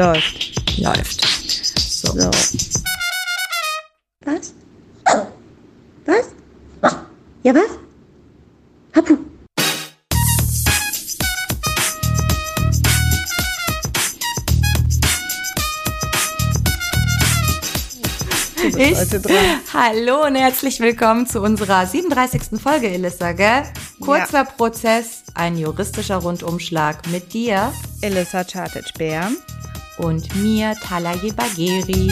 Läuft. Läuft. So. so. Was? Was? Ja, was? Hapu. Ich, hallo und herzlich willkommen zu unserer 37. Folge, Elissa, gell? Kurzer ja. Prozess, ein juristischer Rundumschlag mit dir, Elissa Chartic-Bär und mir, Talaye Bagheri.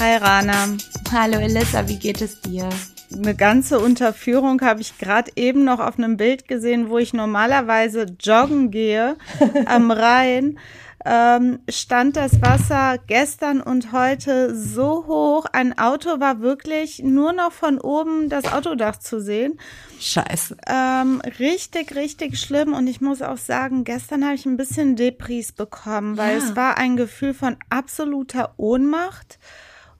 Hi Rana. Hallo Elissa, wie geht es dir? Eine ganze Unterführung habe ich gerade eben noch auf einem Bild gesehen, wo ich normalerweise joggen gehe am Rhein ähm, stand das Wasser gestern und heute so hoch. Ein Auto war wirklich nur noch von oben das Autodach zu sehen. Scheiße. Ähm, richtig, richtig schlimm. Und ich muss auch sagen, gestern habe ich ein bisschen Depris bekommen, weil ja. es war ein Gefühl von absoluter Ohnmacht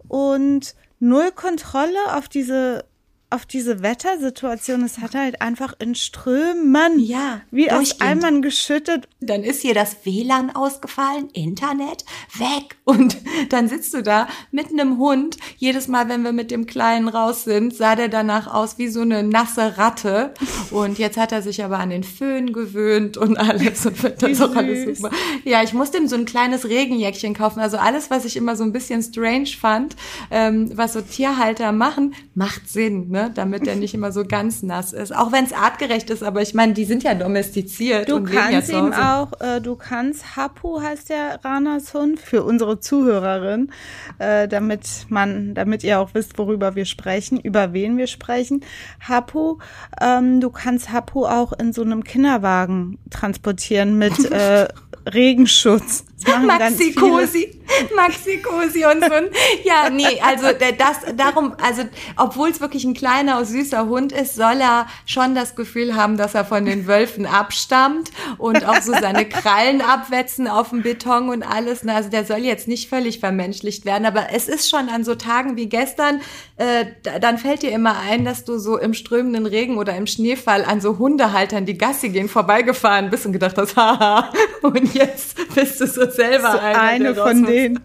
und null Kontrolle auf diese auf diese Wettersituation, es hat halt einfach in Strömen, ja, wie aus Eimern geschüttet. Dann ist hier das WLAN ausgefallen, Internet weg und dann sitzt du da mit einem Hund. Jedes Mal, wenn wir mit dem Kleinen raus sind, sah der danach aus wie so eine nasse Ratte und jetzt hat er sich aber an den Föhn gewöhnt und alles und wird das auch alles super. Ja, ich musste ihm so ein kleines Regenjäckchen kaufen, also alles, was ich immer so ein bisschen strange fand, ähm, was so Tierhalter machen, macht Sinn. Ne? Ne? damit der nicht immer so ganz nass ist. Auch wenn es artgerecht ist, aber ich meine, die sind ja domestiziert. Du und kannst ja ihm auch, äh, du kannst Hapu heißt der Ranas Hund für unsere Zuhörerin, äh, damit man, damit ihr auch wisst, worüber wir sprechen, über wen wir sprechen. Hapu, ähm, du kannst Hapu auch in so einem Kinderwagen transportieren mit äh, Regenschutz. Maxi Cosi, Maxi Cosi und so ein, ja, nee, also das, darum, also, obwohl es wirklich ein kleiner, süßer Hund ist, soll er schon das Gefühl haben, dass er von den Wölfen abstammt und auch so seine Krallen abwetzen auf dem Beton und alles. Also der soll jetzt nicht völlig vermenschlicht werden, aber es ist schon an so Tagen wie gestern, äh, dann fällt dir immer ein, dass du so im strömenden Regen oder im Schneefall an so Hundehaltern, die Gassi gehen, vorbeigefahren bist und gedacht hast, haha, und jetzt bist du so selber so eine, eine von denen.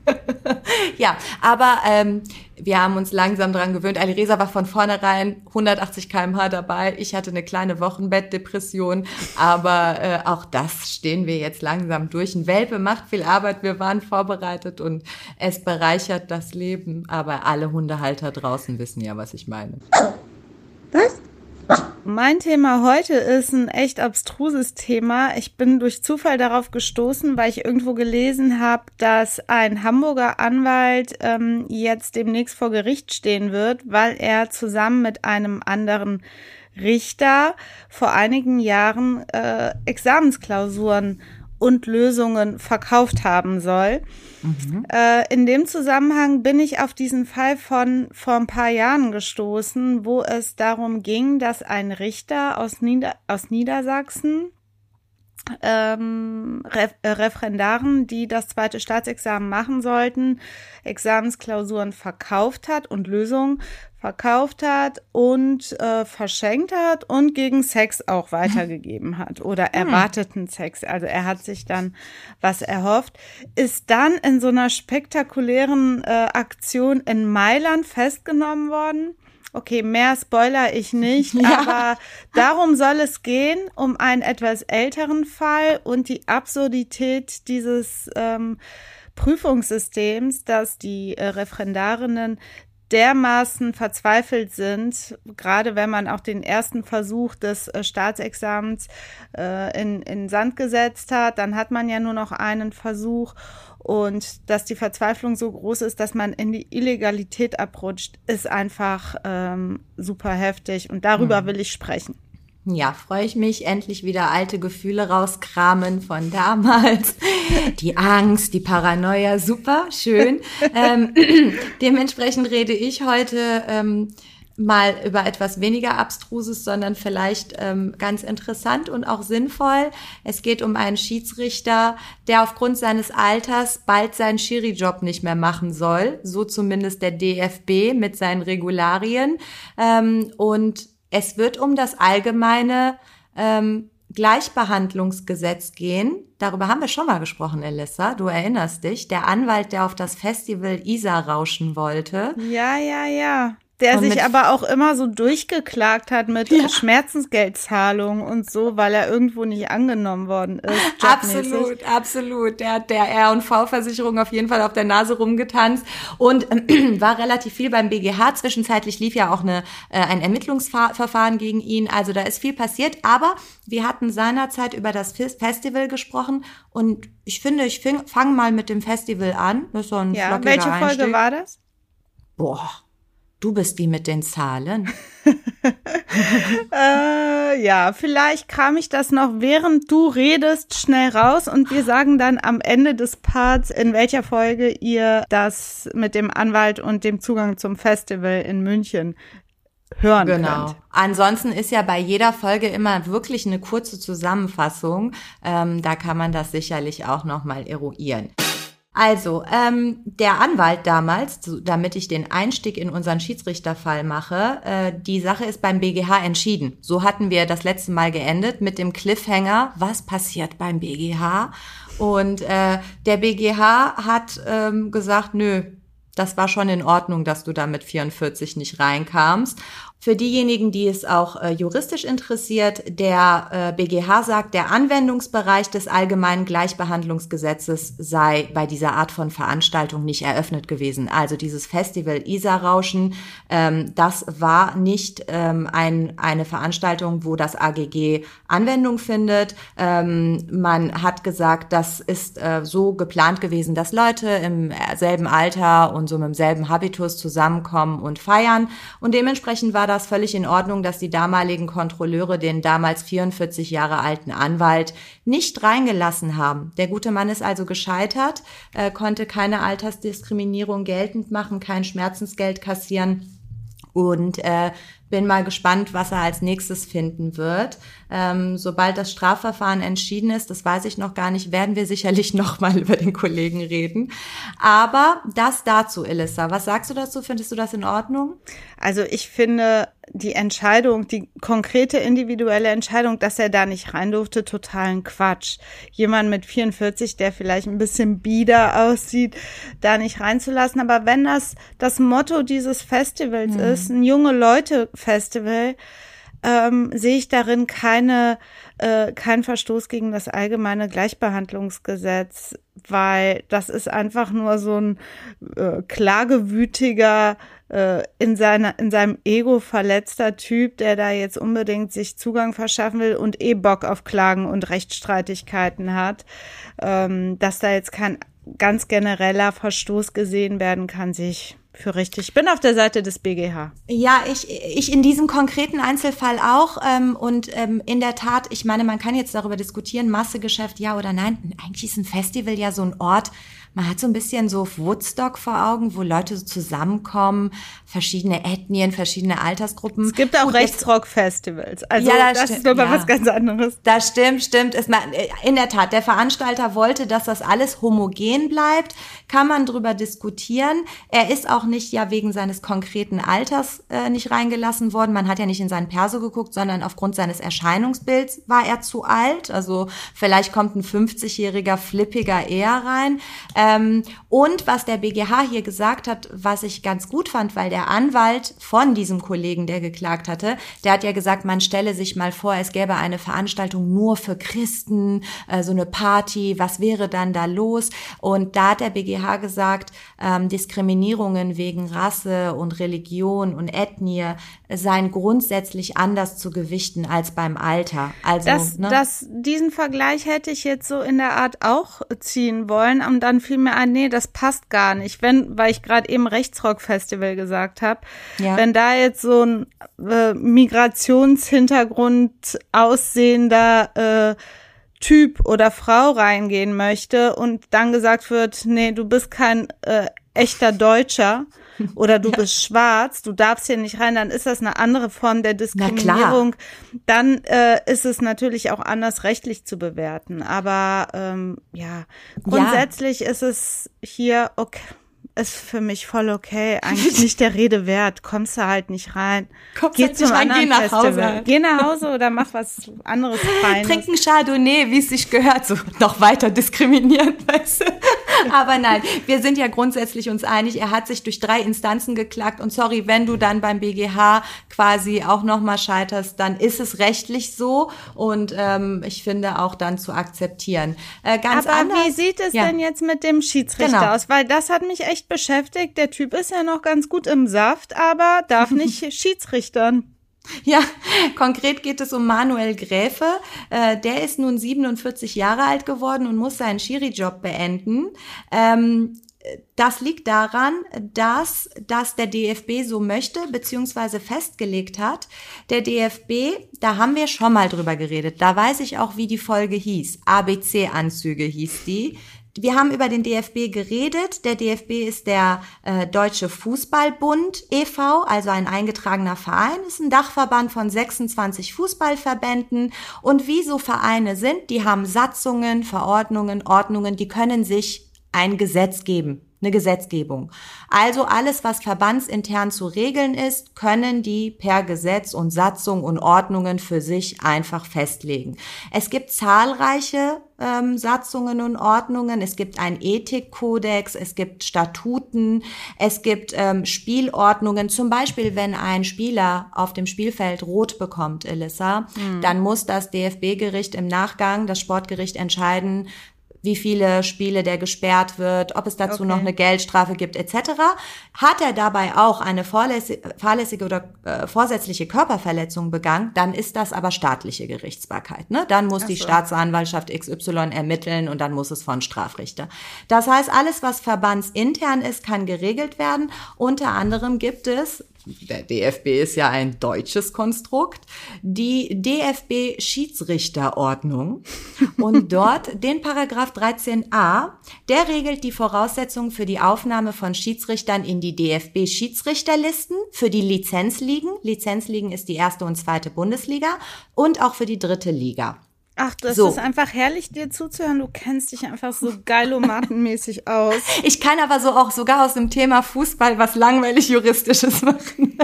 ja, aber ähm, wir haben uns langsam dran gewöhnt. Alireza war von vornherein 180 km/h dabei. Ich hatte eine kleine Wochenbettdepression, aber äh, auch das stehen wir jetzt langsam durch. Ein Welpe macht viel Arbeit. Wir waren vorbereitet und es bereichert das Leben. Aber alle Hundehalter draußen wissen ja, was ich meine. Was? Mein Thema heute ist ein echt abstruses Thema. Ich bin durch Zufall darauf gestoßen, weil ich irgendwo gelesen habe, dass ein Hamburger Anwalt ähm, jetzt demnächst vor Gericht stehen wird, weil er zusammen mit einem anderen Richter vor einigen Jahren äh, Examensklausuren und Lösungen verkauft haben soll. Mhm. Äh, in dem Zusammenhang bin ich auf diesen Fall von vor ein paar Jahren gestoßen, wo es darum ging, dass ein Richter aus, Nieder aus Niedersachsen ähm, äh, Referendaren, die das zweite Staatsexamen machen sollten, Examensklausuren verkauft hat und Lösungen verkauft hat und äh, verschenkt hat und gegen Sex auch weitergegeben hat oder hm. erwarteten Sex. Also er hat sich dann was erhofft, ist dann in so einer spektakulären äh, Aktion in Mailand festgenommen worden Okay, mehr spoiler ich nicht, ja. aber darum soll es gehen, um einen etwas älteren Fall und die Absurdität dieses ähm, Prüfungssystems, dass die äh, Referendarinnen dermaßen verzweifelt sind, gerade wenn man auch den ersten Versuch des äh, Staatsexamens äh, in, in Sand gesetzt hat, dann hat man ja nur noch einen Versuch und dass die Verzweiflung so groß ist, dass man in die Illegalität abrutscht, ist einfach ähm, super heftig. Und darüber mhm. will ich sprechen. Ja, freue ich mich, endlich wieder alte Gefühle rauskramen von damals. Die Angst, die Paranoia, super, schön. ähm, dementsprechend rede ich heute ähm, mal über etwas weniger Abstruses, sondern vielleicht ähm, ganz interessant und auch sinnvoll. Es geht um einen Schiedsrichter, der aufgrund seines Alters bald seinen Schiri-Job nicht mehr machen soll. So zumindest der DFB mit seinen Regularien. Ähm, und es wird um das allgemeine ähm, Gleichbehandlungsgesetz gehen. Darüber haben wir schon mal gesprochen, Elissa. Du erinnerst dich. Der Anwalt, der auf das Festival Isa rauschen wollte. Ja, ja, ja. Der sich aber auch immer so durchgeklagt hat mit ja. Schmerzensgeldzahlung und so, weil er irgendwo nicht angenommen worden ist. Absolut, absolut. Der hat der R&V-Versicherung auf jeden Fall auf der Nase rumgetanzt und äh, war relativ viel beim BGH. Zwischenzeitlich lief ja auch eine, äh, ein Ermittlungsverfahren gegen ihn. Also da ist viel passiert. Aber wir hatten seinerzeit über das Festival gesprochen und ich finde, ich fange mal mit dem Festival an. Das ist so ein ja, welche Folge Einstieg. war das? Boah, Du bist die mit den Zahlen. äh, ja, vielleicht kam ich das noch, während du redest, schnell raus und wir sagen dann am Ende des Parts, in welcher Folge ihr das mit dem Anwalt und dem Zugang zum Festival in München hören genau. könnt. Ansonsten ist ja bei jeder Folge immer wirklich eine kurze Zusammenfassung. Ähm, da kann man das sicherlich auch noch mal eruieren. Also, ähm, der Anwalt damals, damit ich den Einstieg in unseren Schiedsrichterfall mache, äh, die Sache ist beim BGH entschieden. So hatten wir das letzte Mal geendet mit dem Cliffhanger, was passiert beim BGH? Und äh, der BGH hat ähm, gesagt, nö, das war schon in Ordnung, dass du da mit 44 nicht reinkamst. Für diejenigen, die es auch äh, juristisch interessiert, der äh, BGH sagt, der Anwendungsbereich des allgemeinen Gleichbehandlungsgesetzes sei bei dieser Art von Veranstaltung nicht eröffnet gewesen. Also dieses Festival Isar-Rauschen, ähm, das war nicht ähm, ein, eine Veranstaltung, wo das AGG Anwendung findet. Ähm, man hat gesagt, das ist äh, so geplant gewesen, dass Leute im selben Alter und so mit demselben Habitus zusammenkommen und feiern. Und dementsprechend war das völlig in Ordnung, dass die damaligen Kontrolleure den damals 44 Jahre alten Anwalt nicht reingelassen haben. Der gute Mann ist also gescheitert, äh, konnte keine Altersdiskriminierung geltend machen, kein Schmerzensgeld kassieren und äh, bin mal gespannt, was er als nächstes finden wird. Ähm, sobald das Strafverfahren entschieden ist, das weiß ich noch gar nicht, werden wir sicherlich noch mal über den Kollegen reden. Aber das dazu, Elissa. Was sagst du dazu? Findest du das in Ordnung? Also ich finde die Entscheidung, die konkrete individuelle Entscheidung, dass er da nicht rein durfte, totalen Quatsch. Jemand mit 44, der vielleicht ein bisschen bieder aussieht, da nicht reinzulassen. Aber wenn das das Motto dieses Festivals mhm. ist, ein junge Leute Festival, ähm, sehe ich darin keine, äh, keinen Verstoß gegen das allgemeine Gleichbehandlungsgesetz, weil das ist einfach nur so ein äh, klagewütiger, äh, in, seiner, in seinem Ego verletzter Typ, der da jetzt unbedingt sich Zugang verschaffen will und eh Bock auf Klagen und Rechtsstreitigkeiten hat. Ähm, dass da jetzt kein ganz genereller Verstoß gesehen werden kann, sehe ich für richtig. Ich bin auf der Seite des BGH. Ja, ich, ich in diesem konkreten Einzelfall auch. Ähm, und ähm, in der Tat, ich meine, man kann jetzt darüber diskutieren, Massegeschäft ja oder nein. Eigentlich ist ein Festival ja so ein Ort, man hat so ein bisschen so Woodstock vor Augen, wo Leute so zusammenkommen, verschiedene Ethnien, verschiedene Altersgruppen. Es gibt auch Rechtsrock-Festivals. Also ja, das, das ist nochmal ja. was ganz anderes. Das stimmt, stimmt. Ist in der Tat, der Veranstalter wollte, dass das alles homogen bleibt. Kann man drüber diskutieren. Er ist auch nicht ja wegen seines konkreten Alters äh, nicht reingelassen worden. Man hat ja nicht in seinen Perso geguckt, sondern aufgrund seines Erscheinungsbilds war er zu alt. Also vielleicht kommt ein 50-jähriger Flippiger eher rein. Ähm, und was der BGH hier gesagt hat, was ich ganz gut fand, weil der Anwalt von diesem Kollegen, der geklagt hatte, der hat ja gesagt, man stelle sich mal vor, es gäbe eine Veranstaltung nur für Christen, äh, so eine Party, was wäre dann da los? Und da hat der BGH gesagt, ähm, Diskriminierungen wegen Rasse und Religion und Ethnie seien grundsätzlich anders zu gewichten als beim Alter. Also das, ne? das, diesen Vergleich hätte ich jetzt so in der Art auch ziehen wollen, um dann fiel mir ein, nee, das passt gar nicht. Wenn, weil ich gerade eben Rechtsrock-Festival gesagt habe, ja. wenn da jetzt so ein äh, Migrationshintergrund aussehender äh, Typ oder Frau reingehen möchte und dann gesagt wird, nee, du bist kein äh, echter Deutscher, oder du ja. bist schwarz, du darfst hier nicht rein, dann ist das eine andere Form der Diskriminierung. Dann äh, ist es natürlich auch anders rechtlich zu bewerten. Aber ähm, ja, grundsätzlich ja. ist es hier okay ist für mich voll okay. Eigentlich nicht der Rede wert. Kommst du halt nicht rein. Kommst geh halt zum rein, geh nach Festival. Hause. Geh nach Hause oder mach was anderes Feines. Trink ein Chardonnay, wie es sich gehört. So noch weiter diskriminieren, weißt du? Aber nein, wir sind ja grundsätzlich uns einig. Er hat sich durch drei Instanzen geklagt. Und sorry, wenn du dann beim BGH quasi auch nochmal scheiterst, dann ist es rechtlich so. Und ähm, ich finde auch dann zu akzeptieren. Äh, ganz Aber anders, wie sieht es ja. denn jetzt mit dem Schiedsrichter genau. aus? Weil das hat mich echt echt beschäftigt. Der Typ ist ja noch ganz gut im Saft, aber darf nicht Schiedsrichtern. Ja, konkret geht es um Manuel Gräfe. Äh, der ist nun 47 Jahre alt geworden und muss seinen Schiri-Job beenden. Ähm, das liegt daran, dass, dass der DFB so möchte, beziehungsweise festgelegt hat. Der DFB, da haben wir schon mal drüber geredet. Da weiß ich auch, wie die Folge hieß. ABC-Anzüge hieß die. Wir haben über den DFB geredet. Der DFB ist der äh, Deutsche Fußballbund e.V., also ein eingetragener Verein, ist ein Dachverband von 26 Fußballverbänden. Und wie so Vereine sind, die haben Satzungen, Verordnungen, Ordnungen, die können sich ein Gesetz geben eine Gesetzgebung. Also alles, was verbandsintern zu regeln ist, können die per Gesetz und Satzung und Ordnungen für sich einfach festlegen. Es gibt zahlreiche ähm, Satzungen und Ordnungen. Es gibt einen Ethikkodex, es gibt Statuten, es gibt ähm, Spielordnungen. Zum Beispiel, wenn ein Spieler auf dem Spielfeld rot bekommt, Elissa, mhm. dann muss das DFB-Gericht im Nachgang, das Sportgericht entscheiden, wie viele Spiele der gesperrt wird, ob es dazu okay. noch eine Geldstrafe gibt etc. Hat er dabei auch eine fahrlässige oder äh, vorsätzliche Körperverletzung begangen, dann ist das aber staatliche Gerichtsbarkeit. Ne? Dann muss so. die Staatsanwaltschaft XY ermitteln und dann muss es von Strafrichter. Das heißt, alles, was verbandsintern ist, kann geregelt werden. Unter anderem gibt es der DFB ist ja ein deutsches Konstrukt, die DFB Schiedsrichterordnung und dort den Paragraph 13a, der regelt die Voraussetzungen für die Aufnahme von Schiedsrichtern in die DFB Schiedsrichterlisten für die Lizenzligen. Lizenzligen ist die erste und zweite Bundesliga und auch für die dritte Liga. Ach, das so. ist einfach herrlich, dir zuzuhören. Du kennst dich einfach so geilomatenmäßig aus. Ich kann aber so auch sogar aus dem Thema Fußball was langweilig Juristisches machen.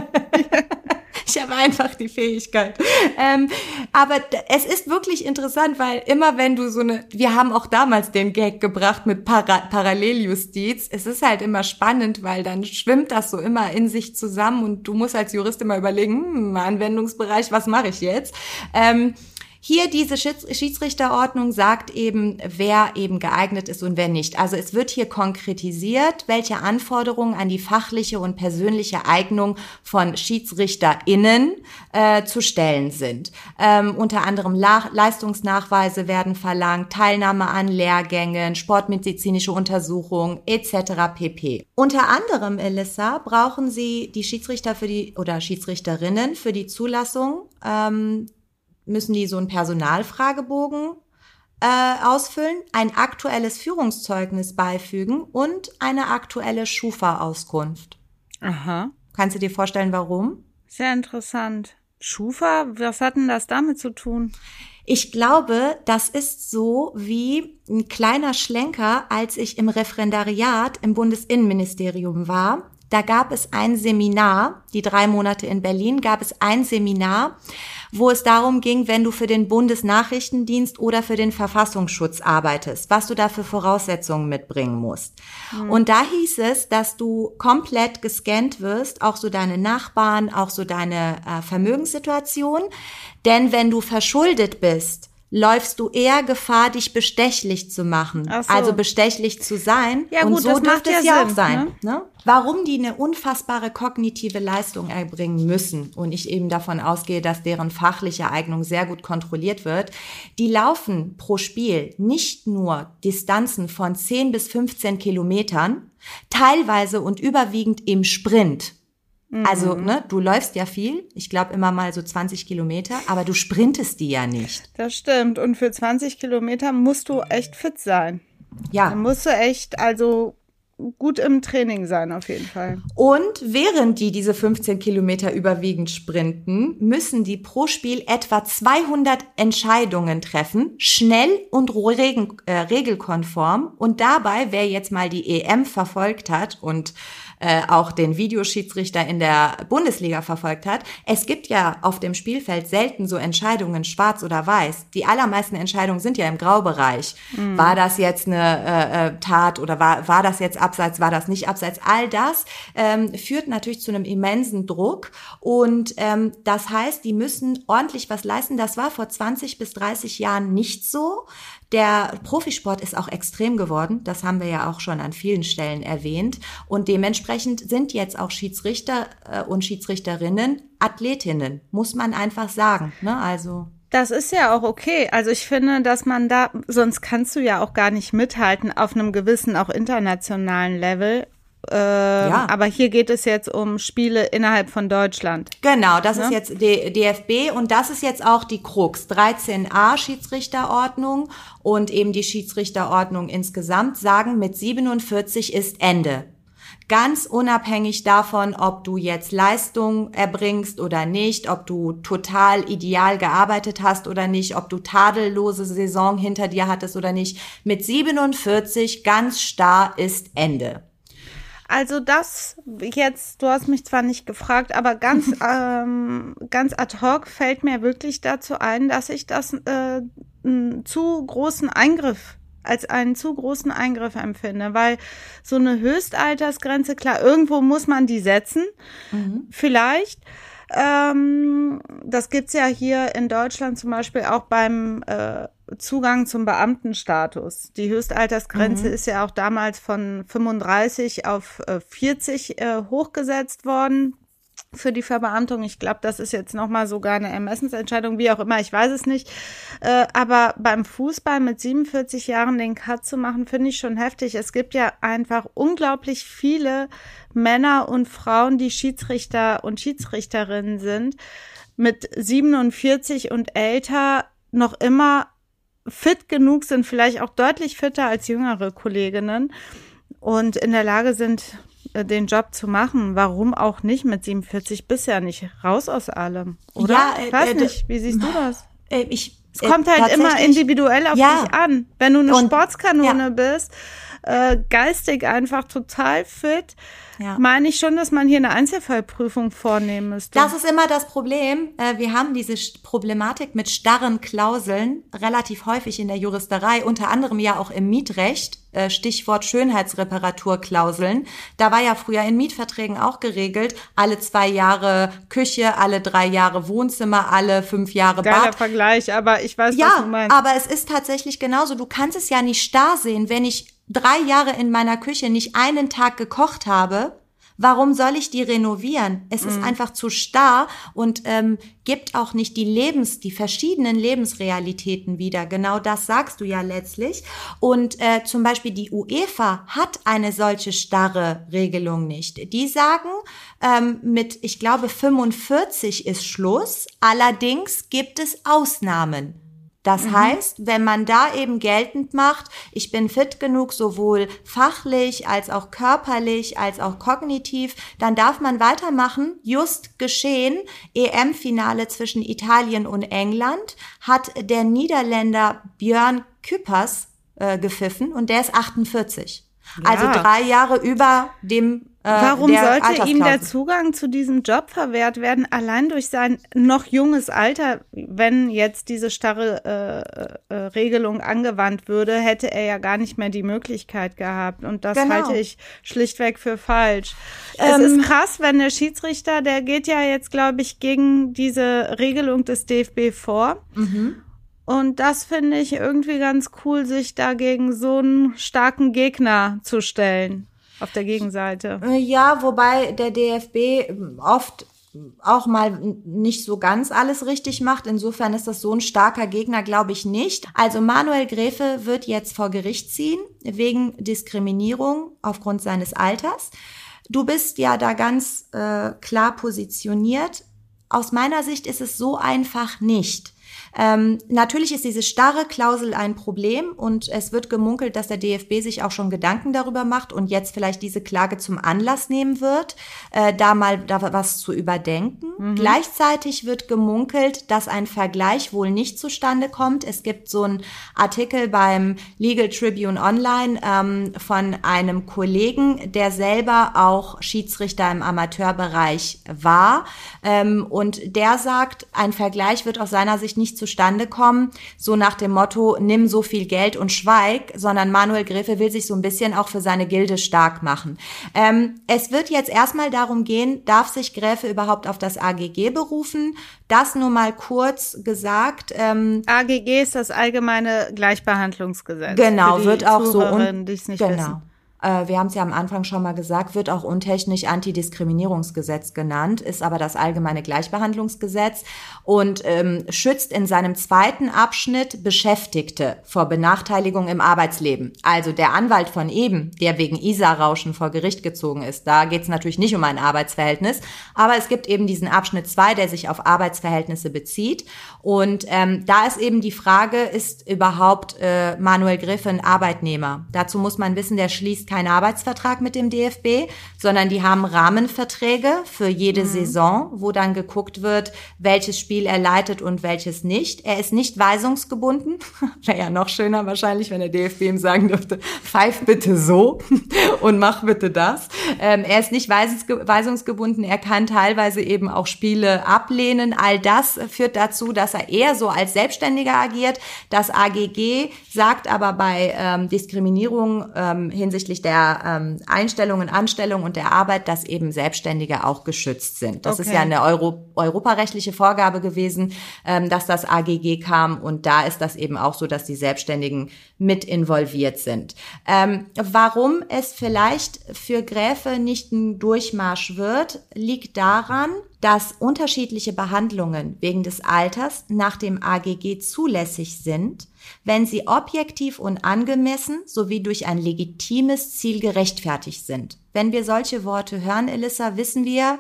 ich habe einfach die Fähigkeit. Ähm, aber es ist wirklich interessant, weil immer wenn du so eine, wir haben auch damals den Gag gebracht mit Para Paralleljustiz. Es ist halt immer spannend, weil dann schwimmt das so immer in sich zusammen und du musst als Jurist immer überlegen, hm, Anwendungsbereich, was mache ich jetzt? Ähm, hier diese Schiedsrichterordnung sagt eben, wer eben geeignet ist und wer nicht. Also es wird hier konkretisiert, welche Anforderungen an die fachliche und persönliche Eignung von SchiedsrichterInnen äh, zu stellen sind. Ähm, unter anderem La Leistungsnachweise werden verlangt, Teilnahme an Lehrgängen, sportmedizinische Untersuchungen etc. pp. Unter anderem, Elissa, brauchen Sie die Schiedsrichter für die oder Schiedsrichterinnen für die Zulassung ähm, müssen die so einen Personalfragebogen äh, ausfüllen, ein aktuelles Führungszeugnis beifügen und eine aktuelle Schufa-Auskunft. Aha. Kannst du dir vorstellen, warum? Sehr interessant. Schufa, was hat denn das damit zu tun? Ich glaube, das ist so wie ein kleiner Schlenker, als ich im Referendariat im Bundesinnenministerium war. Da gab es ein Seminar, die drei Monate in Berlin, gab es ein Seminar, wo es darum ging, wenn du für den Bundesnachrichtendienst oder für den Verfassungsschutz arbeitest, was du da für Voraussetzungen mitbringen musst. Mhm. Und da hieß es, dass du komplett gescannt wirst, auch so deine Nachbarn, auch so deine äh, Vermögenssituation. Denn wenn du verschuldet bist, läufst du eher Gefahr, dich bestechlich zu machen. So. Also bestechlich zu sein. Ja, gut, und so dürfte es ja auch sein. Ne? ne? Warum die eine unfassbare kognitive Leistung erbringen müssen und ich eben davon ausgehe, dass deren fachliche Eignung sehr gut kontrolliert wird, die laufen pro Spiel nicht nur Distanzen von 10 bis 15 Kilometern, teilweise und überwiegend im Sprint. Also, mhm. ne, du läufst ja viel, ich glaube immer mal so 20 Kilometer, aber du sprintest die ja nicht. Das stimmt. Und für 20 Kilometer musst du echt fit sein. Ja. Da musst du echt, also gut im Training sein, auf jeden Fall. Und während die diese 15 Kilometer überwiegend sprinten, müssen die pro Spiel etwa 200 Entscheidungen treffen, schnell und äh, regelkonform. Und dabei, wer jetzt mal die EM verfolgt hat und äh, auch den Videoschiedsrichter in der Bundesliga verfolgt hat. Es gibt ja auf dem Spielfeld selten so Entscheidungen schwarz oder weiß. Die allermeisten Entscheidungen sind ja im Graubereich. Mhm. War das jetzt eine äh, äh, Tat oder war, war das jetzt abseits, war das nicht abseits? All das ähm, führt natürlich zu einem immensen Druck und ähm, das heißt, die müssen ordentlich was leisten. Das war vor 20 bis 30 Jahren nicht so. Der Profisport ist auch extrem geworden. Das haben wir ja auch schon an vielen Stellen erwähnt. Und dementsprechend sind jetzt auch Schiedsrichter äh, und Schiedsrichterinnen Athletinnen, muss man einfach sagen. Ne? Also. Das ist ja auch okay. Also ich finde, dass man da, sonst kannst du ja auch gar nicht mithalten auf einem gewissen, auch internationalen Level. Äh, ja. Aber hier geht es jetzt um Spiele innerhalb von Deutschland. Genau, das ne? ist jetzt die DFB und das ist jetzt auch die Krux. 13a Schiedsrichterordnung und eben die Schiedsrichterordnung insgesamt sagen, mit 47 ist Ende. Ganz unabhängig davon, ob du jetzt Leistung erbringst oder nicht, ob du total ideal gearbeitet hast oder nicht, ob du tadellose Saison hinter dir hattest oder nicht. Mit 47 ganz starr ist Ende. Also das jetzt, du hast mich zwar nicht gefragt, aber ganz, ähm, ganz ad hoc fällt mir wirklich dazu ein, dass ich das äh, einen zu großen Eingriff als einen zu großen Eingriff empfinde, weil so eine Höchstaltersgrenze, klar, irgendwo muss man die setzen, mhm. vielleicht. Ähm, das gibt's ja hier in Deutschland zum Beispiel auch beim äh, Zugang zum Beamtenstatus. Die Höchstaltersgrenze mhm. ist ja auch damals von 35 auf 40 äh, äh, hochgesetzt worden für die Verbeamtung. Ich glaube, das ist jetzt nochmal sogar eine Ermessensentscheidung, wie auch immer, ich weiß es nicht. Äh, aber beim Fußball mit 47 Jahren den Cut zu machen, finde ich schon heftig. Es gibt ja einfach unglaublich viele Männer und Frauen, die Schiedsrichter und Schiedsrichterinnen sind, mit 47 und älter noch immer fit genug sind, vielleicht auch deutlich fitter als jüngere Kolleginnen und in der Lage sind, äh, den Job zu machen. Warum auch nicht mit 47 bisher nicht raus aus allem, oder? Ja, äh, weiß äh, nicht, wie siehst du das? Äh, ich, es kommt halt immer individuell auf ja. dich an. Wenn du eine und, Sportskanone ja. bist, äh, geistig einfach total fit, ja. meine ich schon, dass man hier eine Einzelfallprüfung vornehmen müsste. Das ist immer das Problem. Äh, wir haben diese Problematik mit starren Klauseln relativ häufig in der Juristerei, unter anderem ja auch im Mietrecht. Äh, Stichwort Schönheitsreparaturklauseln. Da war ja früher in Mietverträgen auch geregelt, alle zwei Jahre Küche, alle drei Jahre Wohnzimmer, alle fünf Jahre Geiler Bad. Vergleich, aber ich weiß, ja, was du meinst. aber es ist tatsächlich genauso. Du kannst es ja nicht starr sehen, wenn ich drei Jahre in meiner Küche nicht einen Tag gekocht habe, warum soll ich die renovieren? Es ist mhm. einfach zu starr und ähm, gibt auch nicht die Lebens, die verschiedenen Lebensrealitäten wieder. Genau das sagst du ja letztlich. Und äh, zum Beispiel die UEFA hat eine solche starre Regelung nicht. Die sagen, ähm, mit, ich glaube, 45 ist Schluss. Allerdings gibt es Ausnahmen. Das mhm. heißt, wenn man da eben geltend macht, ich bin fit genug, sowohl fachlich als auch körperlich als auch kognitiv, dann darf man weitermachen. Just geschehen, EM-Finale zwischen Italien und England hat der Niederländer Björn Küppers äh, gepfiffen und der ist 48. Ja. Also drei Jahre über dem Warum sollte ihm der Zugang zu diesem Job verwehrt werden, allein durch sein noch junges Alter? Wenn jetzt diese starre äh, äh, Regelung angewandt würde, hätte er ja gar nicht mehr die Möglichkeit gehabt. Und das genau. halte ich schlichtweg für falsch. Ähm, es ist krass, wenn der Schiedsrichter, der geht ja jetzt, glaube ich, gegen diese Regelung des DFB vor. Mhm. Und das finde ich irgendwie ganz cool, sich dagegen so einen starken Gegner zu stellen auf der Gegenseite. Ja, wobei der DFB oft auch mal nicht so ganz alles richtig macht. Insofern ist das so ein starker Gegner, glaube ich nicht. Also Manuel Gräfe wird jetzt vor Gericht ziehen wegen Diskriminierung aufgrund seines Alters. Du bist ja da ganz äh, klar positioniert. Aus meiner Sicht ist es so einfach nicht. Ähm, natürlich ist diese starre Klausel ein Problem und es wird gemunkelt, dass der DFB sich auch schon Gedanken darüber macht und jetzt vielleicht diese Klage zum Anlass nehmen wird, äh, da mal da was zu überdenken. Mhm. Gleichzeitig wird gemunkelt, dass ein Vergleich wohl nicht zustande kommt. Es gibt so einen Artikel beim Legal Tribune Online ähm, von einem Kollegen, der selber auch Schiedsrichter im Amateurbereich war ähm, und der sagt, ein Vergleich wird aus seiner Sicht nicht zustande kommen, so nach dem Motto, nimm so viel Geld und schweig, sondern Manuel Gräfe will sich so ein bisschen auch für seine Gilde stark machen. Ähm, es wird jetzt erstmal darum gehen, darf sich Gräfe überhaupt auf das AGG berufen? Das nur mal kurz gesagt. Ähm, AGG ist das allgemeine Gleichbehandlungsgesetz. Genau, wird auch so. Und, genau. Wissen wir haben es ja am Anfang schon mal gesagt, wird auch untechnisch Antidiskriminierungsgesetz genannt, ist aber das allgemeine Gleichbehandlungsgesetz und ähm, schützt in seinem zweiten Abschnitt Beschäftigte vor Benachteiligung im Arbeitsleben. Also der Anwalt von eben, der wegen ISA-Rauschen vor Gericht gezogen ist, da geht es natürlich nicht um ein Arbeitsverhältnis, aber es gibt eben diesen Abschnitt zwei, der sich auf Arbeitsverhältnisse bezieht und ähm, da ist eben die Frage, ist überhaupt äh, Manuel Griffin Arbeitnehmer? Dazu muss man wissen, der schließt keinen Arbeitsvertrag mit dem DFB, sondern die haben Rahmenverträge für jede mhm. Saison, wo dann geguckt wird, welches Spiel er leitet und welches nicht. Er ist nicht weisungsgebunden. Wäre ja noch schöner wahrscheinlich, wenn der DFB ihm sagen dürfte, pfeif bitte so und mach bitte das. Ähm, er ist nicht weisungsgebunden. Er kann teilweise eben auch Spiele ablehnen. All das führt dazu, dass er eher so als Selbstständiger agiert. Das AGG sagt aber bei ähm, Diskriminierung ähm, hinsichtlich hinsichtlich der ähm, Einstellungen, Anstellung und der Arbeit, dass eben Selbstständige auch geschützt sind. Das okay. ist ja eine Euro europarechtliche Vorgabe gewesen, ähm, dass das AGG kam und da ist das eben auch so, dass die Selbstständigen mit involviert sind. Ähm, warum es vielleicht für Gräfe nicht ein Durchmarsch wird, liegt daran, dass unterschiedliche Behandlungen wegen des Alters nach dem AGG zulässig sind, wenn sie objektiv und angemessen sowie durch ein legitimes Ziel gerechtfertigt sind. Wenn wir solche Worte hören, Elissa, wissen wir,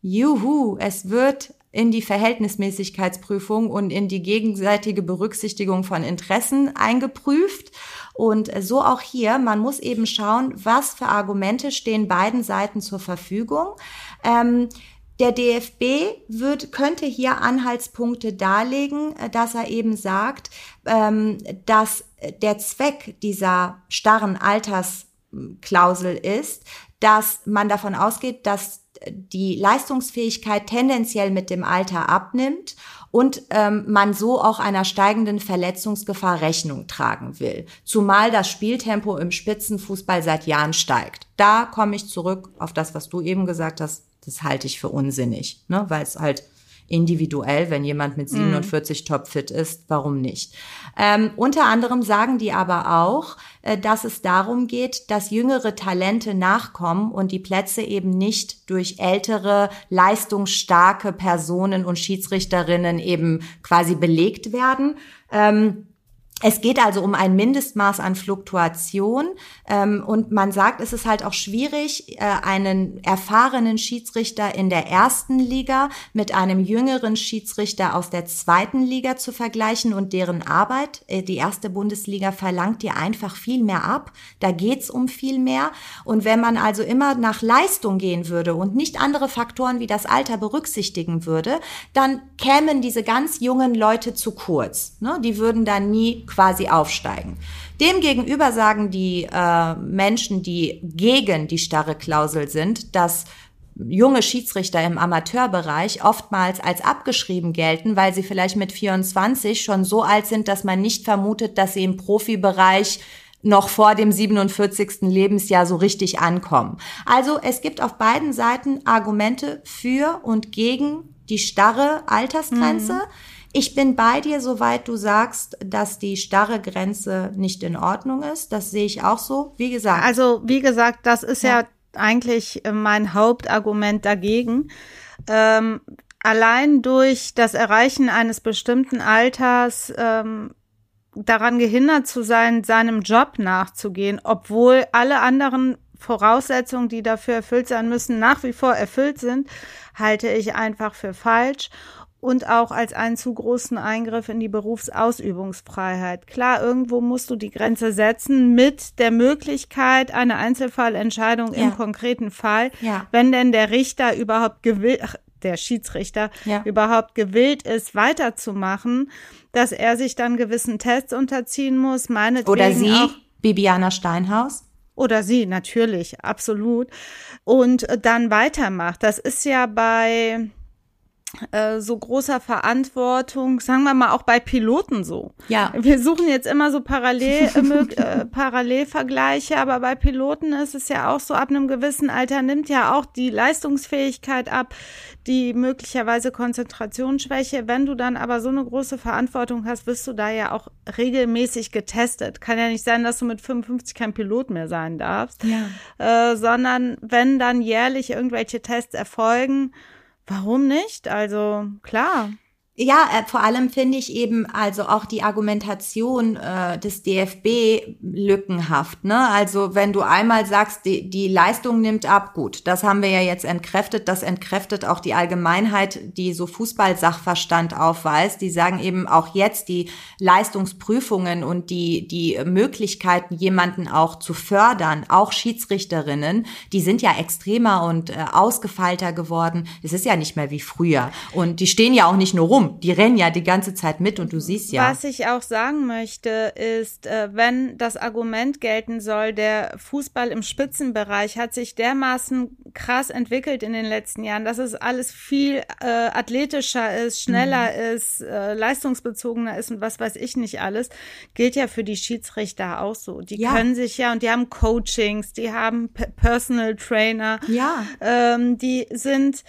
juhu, es wird in die Verhältnismäßigkeitsprüfung und in die gegenseitige Berücksichtigung von Interessen eingeprüft. Und so auch hier, man muss eben schauen, was für Argumente stehen beiden Seiten zur Verfügung. Ähm, der DFB wird, könnte hier Anhaltspunkte darlegen, äh, dass er eben sagt, ähm, dass der Zweck dieser starren Altersklausel ist, dass man davon ausgeht, dass die Leistungsfähigkeit tendenziell mit dem Alter abnimmt und ähm, man so auch einer steigenden Verletzungsgefahr Rechnung tragen will. Zumal das Spieltempo im Spitzenfußball seit Jahren steigt. Da komme ich zurück auf das, was du eben gesagt hast. Das halte ich für unsinnig, ne? weil es halt individuell, wenn jemand mit 47 mhm. topfit ist, warum nicht? Ähm, unter anderem sagen die aber auch, äh, dass es darum geht, dass jüngere Talente nachkommen und die Plätze eben nicht durch ältere, leistungsstarke Personen und Schiedsrichterinnen eben quasi belegt werden. Ähm, es geht also um ein Mindestmaß an Fluktuation ähm, und man sagt, es ist halt auch schwierig, äh, einen erfahrenen Schiedsrichter in der ersten Liga mit einem jüngeren Schiedsrichter aus der zweiten Liga zu vergleichen und deren Arbeit. Äh, die erste Bundesliga verlangt dir einfach viel mehr ab. Da geht's um viel mehr. Und wenn man also immer nach Leistung gehen würde und nicht andere Faktoren wie das Alter berücksichtigen würde, dann kämen diese ganz jungen Leute zu kurz. Ne? Die würden dann nie quasi aufsteigen. Demgegenüber sagen die äh, Menschen, die gegen die starre Klausel sind, dass junge Schiedsrichter im Amateurbereich oftmals als abgeschrieben gelten, weil sie vielleicht mit 24 schon so alt sind, dass man nicht vermutet, dass sie im Profibereich noch vor dem 47. Lebensjahr so richtig ankommen. Also es gibt auf beiden Seiten Argumente für und gegen die starre Altersgrenze. Mhm. Ich bin bei dir, soweit du sagst, dass die starre Grenze nicht in Ordnung ist. Das sehe ich auch so. Wie gesagt. Also, wie gesagt, das ist ja, ja eigentlich äh, mein Hauptargument dagegen. Ähm, allein durch das Erreichen eines bestimmten Alters ähm, daran gehindert zu sein, seinem Job nachzugehen, obwohl alle anderen Voraussetzungen, die dafür erfüllt sein müssen, nach wie vor erfüllt sind, halte ich einfach für falsch. Und auch als einen zu großen Eingriff in die Berufsausübungsfreiheit. Klar, irgendwo musst du die Grenze setzen mit der Möglichkeit einer Einzelfallentscheidung ja. im konkreten Fall, ja. wenn denn der Richter überhaupt gewillt, der Schiedsrichter ja. überhaupt gewillt ist, weiterzumachen, dass er sich dann gewissen Tests unterziehen muss. Oder sie, auch, Bibiana Steinhaus. Oder sie, natürlich, absolut. Und dann weitermacht. Das ist ja bei äh, so großer Verantwortung, sagen wir mal auch bei Piloten so. Ja. Wir suchen jetzt immer so Parallel, äh, äh, Parallelvergleiche, aber bei Piloten ist es ja auch so, ab einem gewissen Alter nimmt ja auch die Leistungsfähigkeit ab, die möglicherweise Konzentrationsschwäche. Wenn du dann aber so eine große Verantwortung hast, wirst du da ja auch regelmäßig getestet. Kann ja nicht sein, dass du mit 55 kein Pilot mehr sein darfst, ja. äh, sondern wenn dann jährlich irgendwelche Tests erfolgen, Warum nicht? Also klar. Ja, äh, vor allem finde ich eben also auch die Argumentation äh, des DFB lückenhaft. Ne? Also wenn du einmal sagst, die, die Leistung nimmt ab, gut, das haben wir ja jetzt entkräftet. Das entkräftet auch die Allgemeinheit, die so Fußballsachverstand aufweist. Die sagen eben auch jetzt die Leistungsprüfungen und die, die Möglichkeiten, jemanden auch zu fördern, auch Schiedsrichterinnen, die sind ja extremer und äh, ausgefeilter geworden. Es ist ja nicht mehr wie früher. Und die stehen ja auch nicht nur rum die rennen ja die ganze Zeit mit und du siehst ja. Was ich auch sagen möchte, ist, äh, wenn das Argument gelten soll, der Fußball im Spitzenbereich hat sich dermaßen krass entwickelt in den letzten Jahren, dass es alles viel äh, athletischer ist, schneller mhm. ist, äh, leistungsbezogener ist und was weiß ich nicht alles, gilt ja für die Schiedsrichter auch so. Die ja. können sich ja und die haben Coachings, die haben Personal Trainer, ja. Ähm, die sind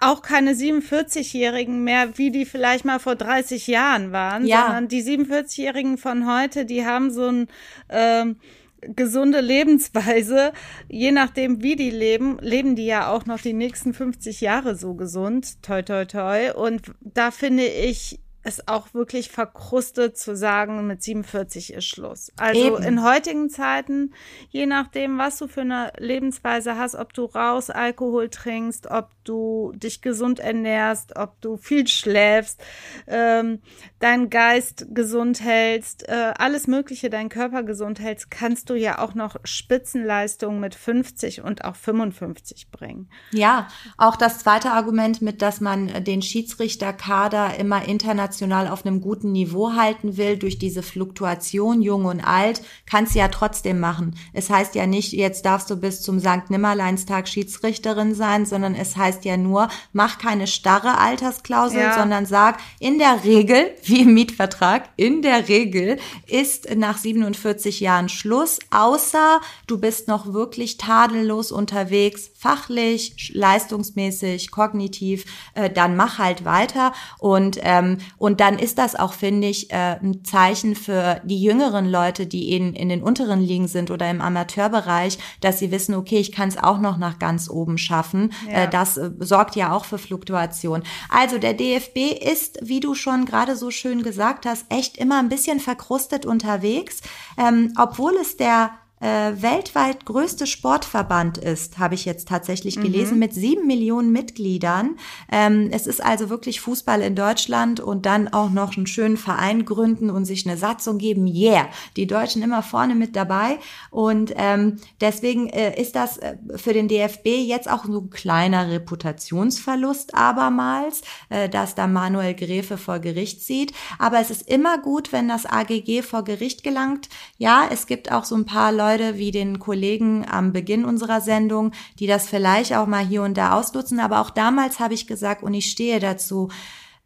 auch keine 47-Jährigen mehr, wie die vielleicht mal vor 30 Jahren waren, ja. sondern die 47-Jährigen von heute, die haben so ein ähm, gesunde Lebensweise. Je nachdem, wie die leben, leben die ja auch noch die nächsten 50 Jahre so gesund. Toi, toi, toi. Und da finde ich, es auch wirklich verkrustet zu sagen, mit 47 ist Schluss. Also Eben. in heutigen Zeiten, je nachdem, was du für eine Lebensweise hast, ob du raus Alkohol trinkst, ob du dich gesund ernährst, ob du viel schläfst, ähm, deinen Geist gesund hältst, äh, alles Mögliche, deinen Körper gesund hältst, kannst du ja auch noch Spitzenleistungen mit 50 und auch 55 bringen. Ja, auch das zweite Argument mit, dass man den Schiedsrichterkader immer international international auf einem guten Niveau halten will, durch diese Fluktuation, jung und alt, kannst du ja trotzdem machen. Es heißt ja nicht, jetzt darfst du bis zum St. Nimmerleinstag Schiedsrichterin sein, sondern es heißt ja nur, mach keine starre Altersklausel, ja. sondern sag, in der Regel, wie im Mietvertrag, in der Regel ist nach 47 Jahren Schluss, außer du bist noch wirklich tadellos unterwegs, fachlich, leistungsmäßig, kognitiv, äh, dann mach halt weiter und ähm, und dann ist das auch, finde ich, äh, ein Zeichen für die jüngeren Leute, die in, in den unteren Ligen sind oder im Amateurbereich, dass sie wissen, okay, ich kann es auch noch nach ganz oben schaffen. Ja. Äh, das äh, sorgt ja auch für Fluktuation. Also der DFB ist, wie du schon gerade so schön gesagt hast, echt immer ein bisschen verkrustet unterwegs, ähm, obwohl es der äh, weltweit größte Sportverband ist, habe ich jetzt tatsächlich mhm. gelesen, mit sieben Millionen Mitgliedern. Ähm, es ist also wirklich Fußball in Deutschland und dann auch noch einen schönen Verein gründen und sich eine Satzung geben. Yeah, die Deutschen immer vorne mit dabei. Und ähm, deswegen äh, ist das äh, für den DFB jetzt auch so ein kleiner Reputationsverlust abermals, äh, dass da Manuel Gräfe vor Gericht zieht. Aber es ist immer gut, wenn das AGG vor Gericht gelangt. Ja, es gibt auch so ein paar Leute, Leute wie den Kollegen am Beginn unserer Sendung, die das vielleicht auch mal hier und da ausnutzen. Aber auch damals habe ich gesagt, und ich stehe dazu,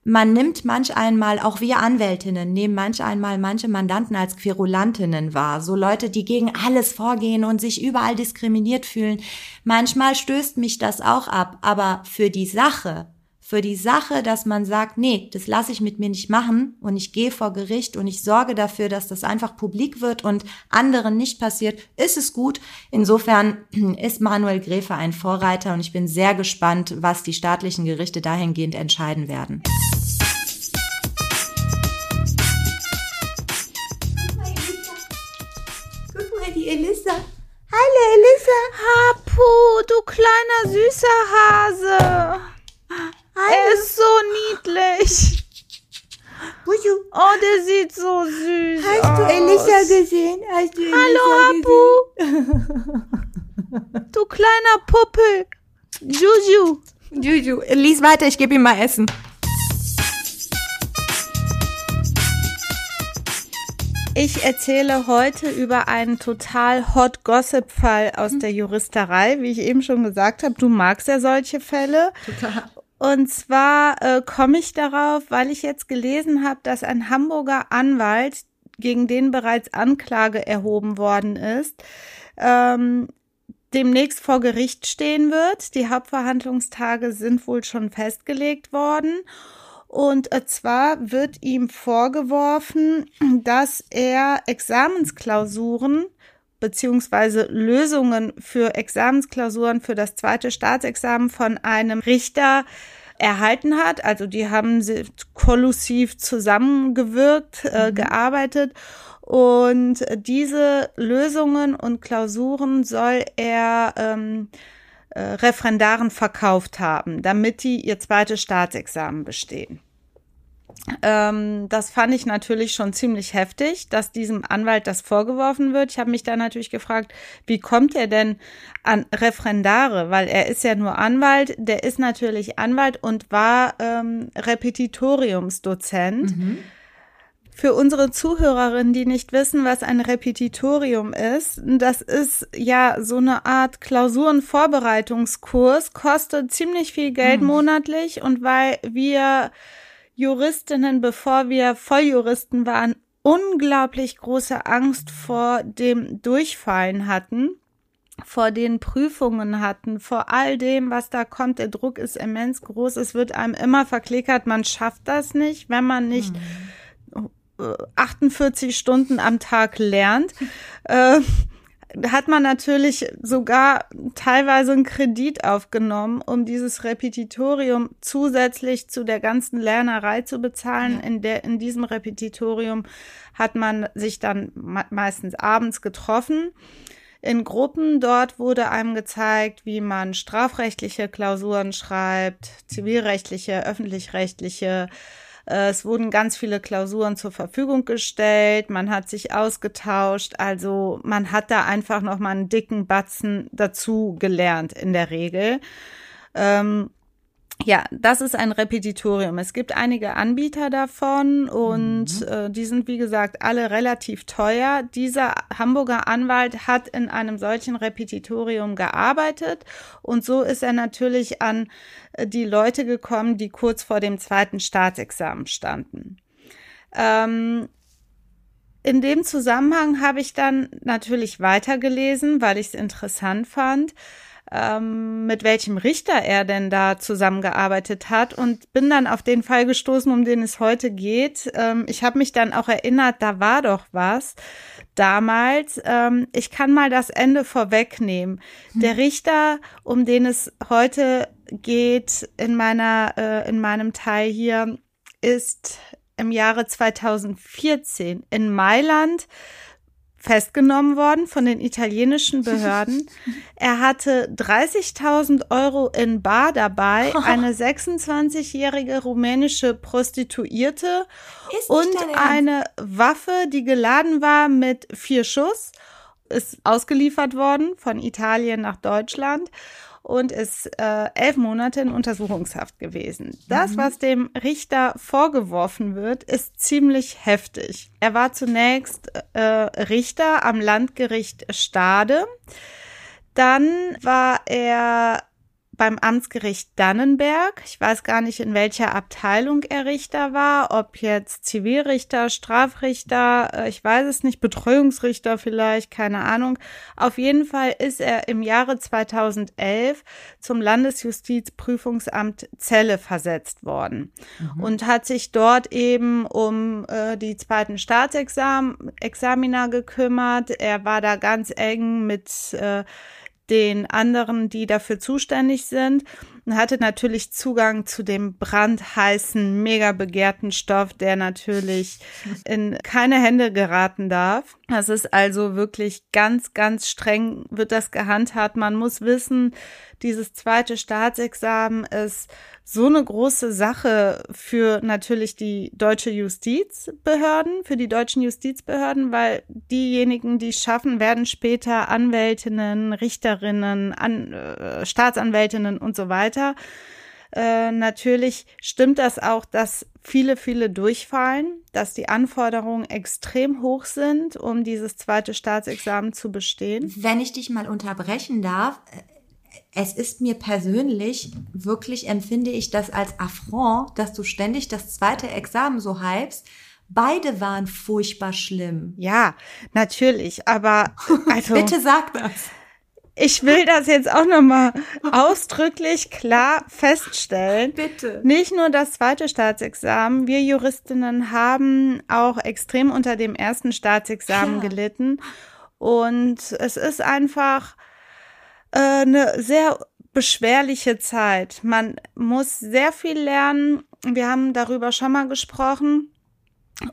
man nimmt manch einmal, auch wir Anwältinnen, nehmen manch einmal manche Mandanten als Querulantinnen wahr. So Leute, die gegen alles vorgehen und sich überall diskriminiert fühlen. Manchmal stößt mich das auch ab, aber für die Sache, für die Sache, dass man sagt, nee, das lasse ich mit mir nicht machen und ich gehe vor Gericht und ich sorge dafür, dass das einfach publik wird und anderen nicht passiert, ist es gut. Insofern ist Manuel Gräfe ein Vorreiter und ich bin sehr gespannt, was die staatlichen Gerichte dahingehend entscheiden werden. Guck mal, die Elissa. Hallo Elissa. Hapu, du kleiner süßer Hase. Er ist so niedlich. sieht so süß Hast aus. du Elisa gesehen? Hast du Elisa Hallo, Abu. du kleiner Puppel. Juju. Juju, lies weiter, ich gebe ihm mal Essen. Ich erzähle heute über einen total hot Gossip-Fall aus der Juristerei. Wie ich eben schon gesagt habe, du magst ja solche Fälle. Total. Und zwar äh, komme ich darauf, weil ich jetzt gelesen habe, dass ein Hamburger Anwalt, gegen den bereits Anklage erhoben worden ist, ähm, demnächst vor Gericht stehen wird. Die Hauptverhandlungstage sind wohl schon festgelegt worden. Und äh, zwar wird ihm vorgeworfen, dass er Examensklausuren beziehungsweise Lösungen für Examensklausuren für das zweite Staatsexamen von einem Richter erhalten hat. Also die haben sie kollusiv zusammengewirkt, äh, gearbeitet. Und diese Lösungen und Klausuren soll er ähm, äh, Referendaren verkauft haben, damit die ihr zweites Staatsexamen bestehen. Ähm, das fand ich natürlich schon ziemlich heftig, dass diesem Anwalt das vorgeworfen wird. Ich habe mich da natürlich gefragt, wie kommt er denn an Referendare? Weil er ist ja nur Anwalt, der ist natürlich Anwalt und war ähm, Repetitoriumsdozent. Für unsere Zuhörerinnen, die nicht wissen, was ein Repetitorium ist, das ist ja so eine Art Klausurenvorbereitungskurs, kostet ziemlich viel Geld monatlich und weil wir Juristinnen, bevor wir Volljuristen waren, unglaublich große Angst vor dem Durchfallen hatten, vor den Prüfungen hatten, vor all dem, was da kommt. Der Druck ist immens groß. Es wird einem immer verklickert, man schafft das nicht, wenn man nicht äh, 48 Stunden am Tag lernt. Äh, hat man natürlich sogar teilweise einen Kredit aufgenommen, um dieses Repetitorium zusätzlich zu der ganzen Lernerei zu bezahlen. In der, in diesem Repetitorium hat man sich dann me- meistens abends getroffen in Gruppen. Dort wurde einem gezeigt, wie man strafrechtliche Klausuren schreibt, zivilrechtliche, öffentlich-rechtliche. Äh, Es wurden ganz viele Klausuren zur Verfügung gestellt. Man hat sich ausgetauscht. Also man hat da einfach noch mal einen dicken Batzen dazu gelernt in der Regel. Ähm, ja, das ist ein Repetitorium. Es gibt einige Anbieter davon und äh, die sind, wie gesagt, alle relativ teuer. Dieser Hamburger Anwalt hat in einem solchen Repetitorium gearbeitet und so ist er natürlich an äh, die Leute gekommen, die kurz vor dem zweiten Staatsexamen standen. Ähm, in dem Zusammenhang habe ich dann natürlich weitergelesen, weil ich es interessant fand, ähm, mit welchem Richter er denn da zusammengearbeitet hat und bin dann auf den Fall gestoßen, um den es heute geht. Ähm, ich habe mich dann auch erinnert, da war doch was damals. Ähm, ich kann mal das Ende vorwegnehmen. Der Richter, um den es heute geht in meiner äh, in meinem Teil hier, ist im Jahre 2014 in Mailand festgenommen worden von den italienischen Behörden. Er hatte 30.000 Euro in Bar dabei, eine 26-jährige rumänische Prostituierte und eine Waffe, die geladen war mit vier Schuss, ist ausgeliefert worden von Italien nach Deutschland und ist äh, elf Monate in Untersuchungshaft gewesen. Das, was dem Richter vorgeworfen wird, ist ziemlich heftig. Er war zunächst äh, Richter am Landgericht Stade. Dann war er beim Amtsgericht Dannenberg. Ich weiß gar nicht, in welcher Abteilung er Richter war, ob jetzt Zivilrichter, Strafrichter, äh, ich weiß es nicht, Betreuungsrichter vielleicht, keine Ahnung. Auf jeden Fall ist er im Jahre 2011 zum Landesjustizprüfungsamt Celle versetzt worden und hat sich dort eben um äh, die zweiten Staatsexaminer gekümmert. Er war da ganz eng mit äh, den anderen, die dafür zuständig sind. Und hatte natürlich Zugang zu dem brandheißen, mega begehrten Stoff, der natürlich in keine Hände geraten darf. Das ist also wirklich ganz, ganz streng wird das gehandhabt. Man muss wissen, dieses zweite Staatsexamen ist so eine große Sache für natürlich die deutsche Justizbehörden, für die deutschen Justizbehörden, weil diejenigen, die schaffen, werden später Anwältinnen, Richterinnen, An äh, Staatsanwältinnen und so weiter. Äh, natürlich stimmt das auch, dass viele, viele durchfallen, dass die Anforderungen extrem hoch sind, um dieses zweite Staatsexamen zu bestehen. Wenn ich dich mal unterbrechen darf, es ist mir persönlich wirklich empfinde ich das als Affront, dass du ständig das zweite Examen so hypst. Beide waren furchtbar schlimm. Ja, natürlich, aber also bitte sag das. Ich will das jetzt auch nochmal ausdrücklich klar feststellen. Bitte. Nicht nur das zweite Staatsexamen. Wir Juristinnen haben auch extrem unter dem ersten Staatsexamen ja. gelitten. Und es ist einfach, äh, eine sehr beschwerliche Zeit. Man muss sehr viel lernen. Wir haben darüber schon mal gesprochen.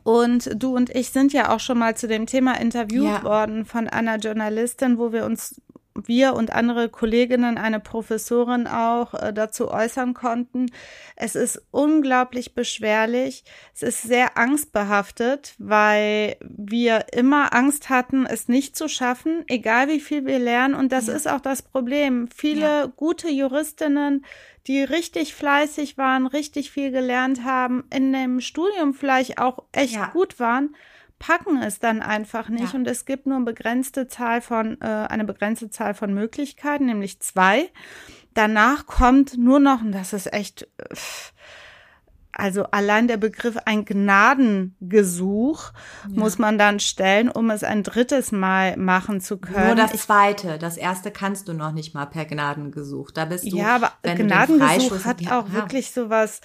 Und du und ich sind ja auch schon mal zu dem Thema interviewt ja. worden von einer Journalistin, wo wir uns wir und andere Kolleginnen, eine Professorin auch äh, dazu äußern konnten. Es ist unglaublich beschwerlich. Es ist sehr angstbehaftet, weil wir immer Angst hatten, es nicht zu schaffen, egal wie viel wir lernen. Und das ja. ist auch das Problem. Viele ja. gute Juristinnen, die richtig fleißig waren, richtig viel gelernt haben, in dem Studium vielleicht auch echt ja. gut waren, packen es dann einfach nicht. Ja. Und es gibt nur eine begrenzte Zahl von, äh, eine begrenzte Zahl von Möglichkeiten, nämlich zwei. Danach kommt nur noch, und das ist echt, äh, also allein der Begriff ein Gnadengesuch ja. muss man dann stellen, um es ein drittes Mal machen zu können. Nur das zweite, das erste kannst du noch nicht mal per Gnadengesuch. Da bist du. Ja, aber Gnadengesuch hat auch ja. wirklich sowas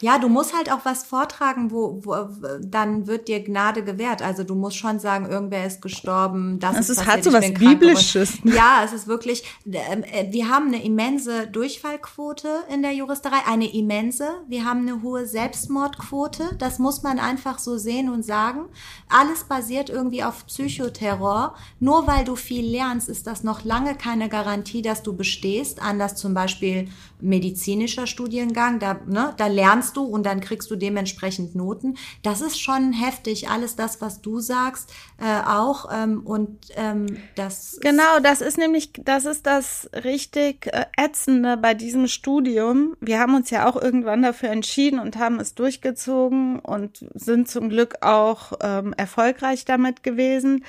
ja, du musst halt auch was vortragen, wo, wo dann wird dir Gnade gewährt. Also du musst schon sagen, irgendwer ist gestorben, das also ist es hat so was Biblisches. Ja, es ist wirklich, äh, wir haben eine immense Durchfallquote in der Juristerei, eine immense. Wir haben eine hohe Selbstmordquote. Das muss man einfach so sehen und sagen. Alles basiert irgendwie auf Psychoterror. Nur weil du viel lernst, ist das noch lange keine Garantie, dass du bestehst. Anders zum Beispiel medizinischer Studiengang, da, ne, da lernst du und dann kriegst du dementsprechend Noten. Das ist schon heftig, alles das, was du sagst, äh, auch. Ähm, und ähm, das. Genau, das ist nämlich, das ist das richtig äh, ätzende bei diesem Studium. Wir haben uns ja auch irgendwann dafür entschieden und haben es durchgezogen und sind zum Glück auch ähm, erfolgreich damit gewesen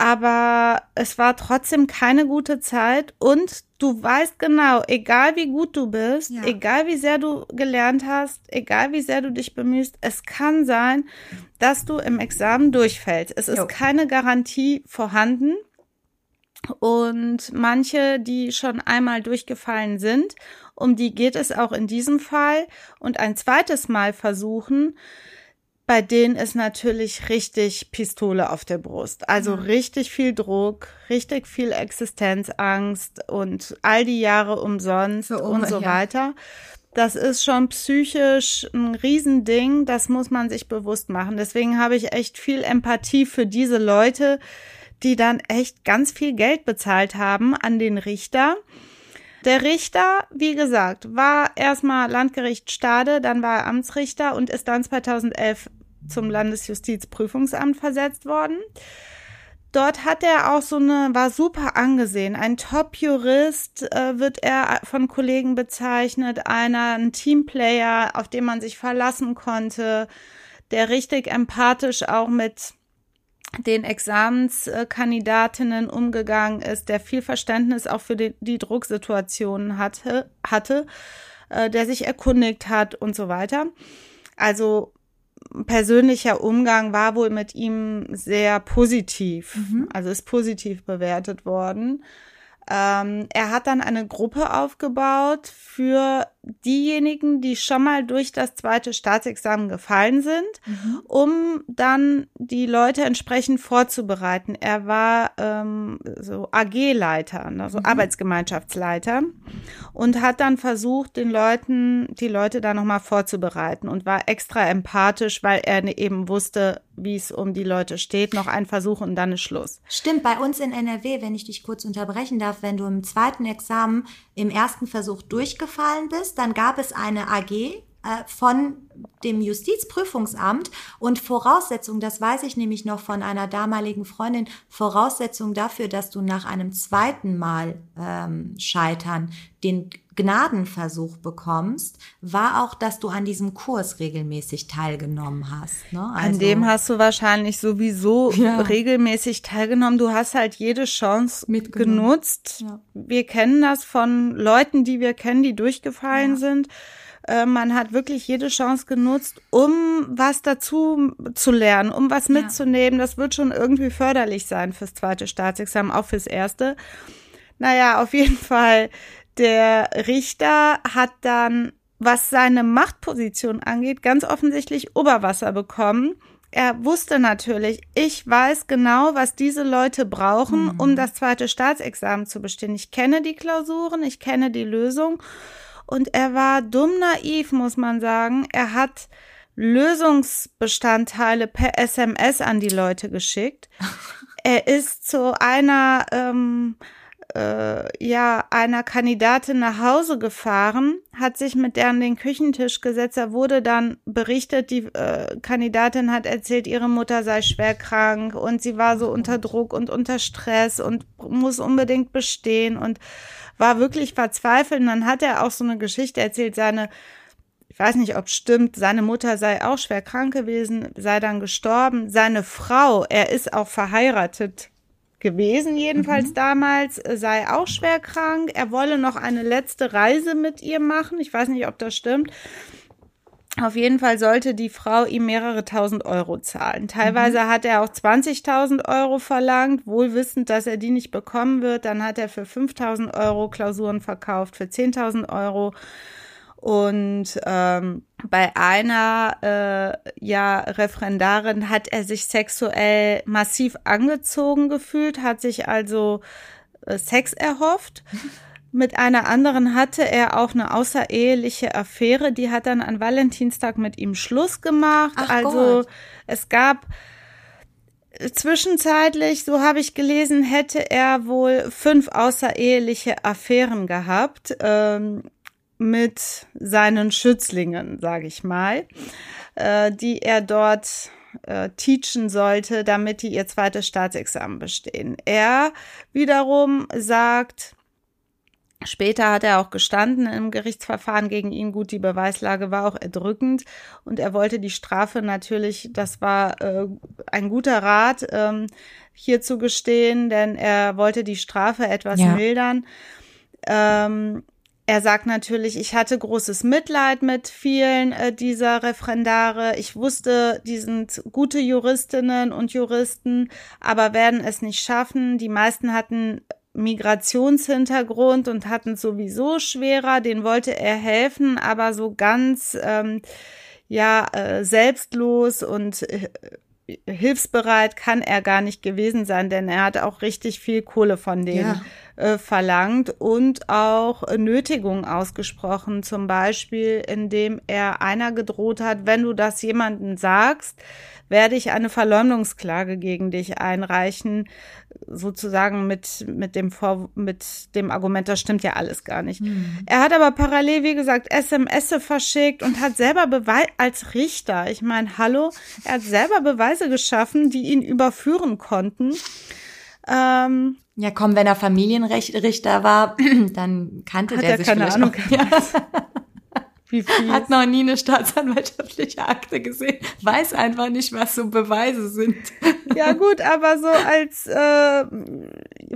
aber es war trotzdem keine gute Zeit und du weißt genau, egal wie gut du bist, ja. egal wie sehr du gelernt hast, egal wie sehr du dich bemühst, es kann sein, dass du im Examen durchfällst. Es ist keine Garantie vorhanden. Und manche, die schon einmal durchgefallen sind, um die geht es auch in diesem Fall und ein zweites Mal versuchen, bei denen ist natürlich richtig Pistole auf der Brust. Also mhm. richtig viel Druck, richtig viel Existenzangst und all die Jahre umsonst Für und so weiter. Das ist schon psychisch ein Riesending, das muss man sich bewusst machen. Deswegen habe ich echt viel Empathie für diese Leute, die dann echt ganz viel Geld bezahlt haben an den Richter. Der Richter, wie gesagt, war erstmal Landgericht Stade, dann war er Amtsrichter und ist dann 2011 zum Landesjustizprüfungsamt versetzt worden. Dort hat er auch so eine, war super angesehen. Ein Top-Jurist äh, wird er von Kollegen bezeichnet, einer, ein Teamplayer, auf den man sich verlassen konnte, der richtig empathisch auch mit den Examenskandidatinnen umgegangen ist, der viel Verständnis auch für die, die Drucksituationen hatte, hatte, äh, der sich erkundigt hat und so weiter. Also persönlicher Umgang war wohl mit ihm sehr positiv, mhm. also ist positiv bewertet worden. Ähm, er hat dann eine Gruppe aufgebaut für diejenigen, die schon mal durch das zweite Staatsexamen gefallen sind, mhm. um dann die Leute entsprechend vorzubereiten. Er war ähm, so AG-Leiter, also mhm. Arbeitsgemeinschaftsleiter und hat dann versucht, den Leuten, die Leute da nochmal vorzubereiten und war extra empathisch, weil er eben wusste, wie es um die Leute steht. Noch ein Versuch und dann ist Schluss. Stimmt, bei uns in NRW, wenn ich dich kurz unterbrechen darf, wenn du im zweiten Examen im ersten Versuch durchgefallen bist, dann gab es eine AG von dem Justizprüfungsamt und Voraussetzung, das weiß ich nämlich noch von einer damaligen Freundin, Voraussetzung dafür, dass du nach einem zweiten Mal ähm, scheitern den Gnadenversuch bekommst, war auch, dass du an diesem Kurs regelmäßig teilgenommen hast. Ne? Also, an dem hast du wahrscheinlich sowieso ja. regelmäßig teilgenommen. Du hast halt jede Chance genutzt. Ja. Wir kennen das von Leuten, die wir kennen, die durchgefallen ja. sind. Äh, man hat wirklich jede Chance genutzt, um was dazu zu lernen, um was mitzunehmen. Das wird schon irgendwie förderlich sein fürs zweite Staatsexamen, auch fürs erste. Naja, auf jeden Fall der Richter hat dann, was seine Machtposition angeht, ganz offensichtlich Oberwasser bekommen. Er wusste natürlich, ich weiß genau, was diese Leute brauchen, mhm. um das zweite Staatsexamen zu bestehen. Ich kenne die Klausuren, ich kenne die Lösung. Und er war dumm naiv, muss man sagen. Er hat Lösungsbestandteile per SMS an die Leute geschickt. Er ist zu einer ähm, äh, ja einer Kandidatin nach Hause gefahren, hat sich mit der an den Küchentisch gesetzt. Da wurde dann berichtet, die äh, Kandidatin hat erzählt, ihre Mutter sei schwer krank und sie war so unter Druck und unter Stress und muss unbedingt bestehen und war wirklich verzweifelt. Und dann hat er auch so eine Geschichte erzählt, seine ich weiß nicht, ob stimmt, seine Mutter sei auch schwer krank gewesen, sei dann gestorben. Seine Frau, er ist auch verheiratet gewesen, jedenfalls mhm. damals, sei auch schwer krank. Er wolle noch eine letzte Reise mit ihr machen. Ich weiß nicht, ob das stimmt. Auf jeden Fall sollte die Frau ihm mehrere tausend Euro zahlen. Teilweise mhm. hat er auch 20.000 Euro verlangt, wohl wissend, dass er die nicht bekommen wird. Dann hat er für 5.000 Euro Klausuren verkauft, für 10.000 Euro. Und ähm, bei einer äh, ja Referendarin hat er sich sexuell massiv angezogen gefühlt, hat sich also äh, Sex erhofft. Mit einer anderen hatte er auch eine außereheliche Affäre, die hat dann an Valentinstag mit ihm Schluss gemacht. Ach also Gott. es gab äh, zwischenzeitlich, so habe ich gelesen, hätte er wohl fünf außereheliche Affären gehabt. Ähm, mit seinen Schützlingen, sage ich mal, äh, die er dort äh, teachen sollte, damit die ihr zweites Staatsexamen bestehen. Er wiederum sagt, Später hat er auch gestanden im Gerichtsverfahren gegen ihn. Gut, die Beweislage war auch erdrückend und er wollte die Strafe natürlich, das war äh, ein guter Rat, ähm, hier zu gestehen, denn er wollte die Strafe etwas ja. mildern. Ähm, er sagt natürlich, ich hatte großes Mitleid mit vielen äh, dieser Referendare. Ich wusste, die sind gute Juristinnen und Juristen, aber werden es nicht schaffen. Die meisten hatten Migrationshintergrund und hatten sowieso schwerer. Den wollte er helfen, aber so ganz ähm, ja äh, selbstlos und äh, hilfsbereit kann er gar nicht gewesen sein, denn er hat auch richtig viel Kohle von denen. Ja äh, verlangt und auch Nötigung ausgesprochen, zum Beispiel, indem er einer gedroht hat, wenn du das jemandem sagst, werde ich eine Verleumdungsklage gegen dich einreichen, sozusagen mit, mit dem Vor mit dem Argument, das stimmt ja alles gar nicht. Mhm. Er hat aber parallel, wie gesagt, SMS verschickt und hat selber Beweise als Richter. Ich meine, hallo, er hat selber Beweise geschaffen, die ihn überführen konnten. Ähm, ja, komm, wenn er Familienrichter war, dann kannte Hat der sich keine Ahnung. Auch, ja. Wie viel? Hat noch nie eine staatsanwaltschaftliche Akte gesehen, weiß einfach nicht, was so Beweise sind. Ja gut, aber so als äh,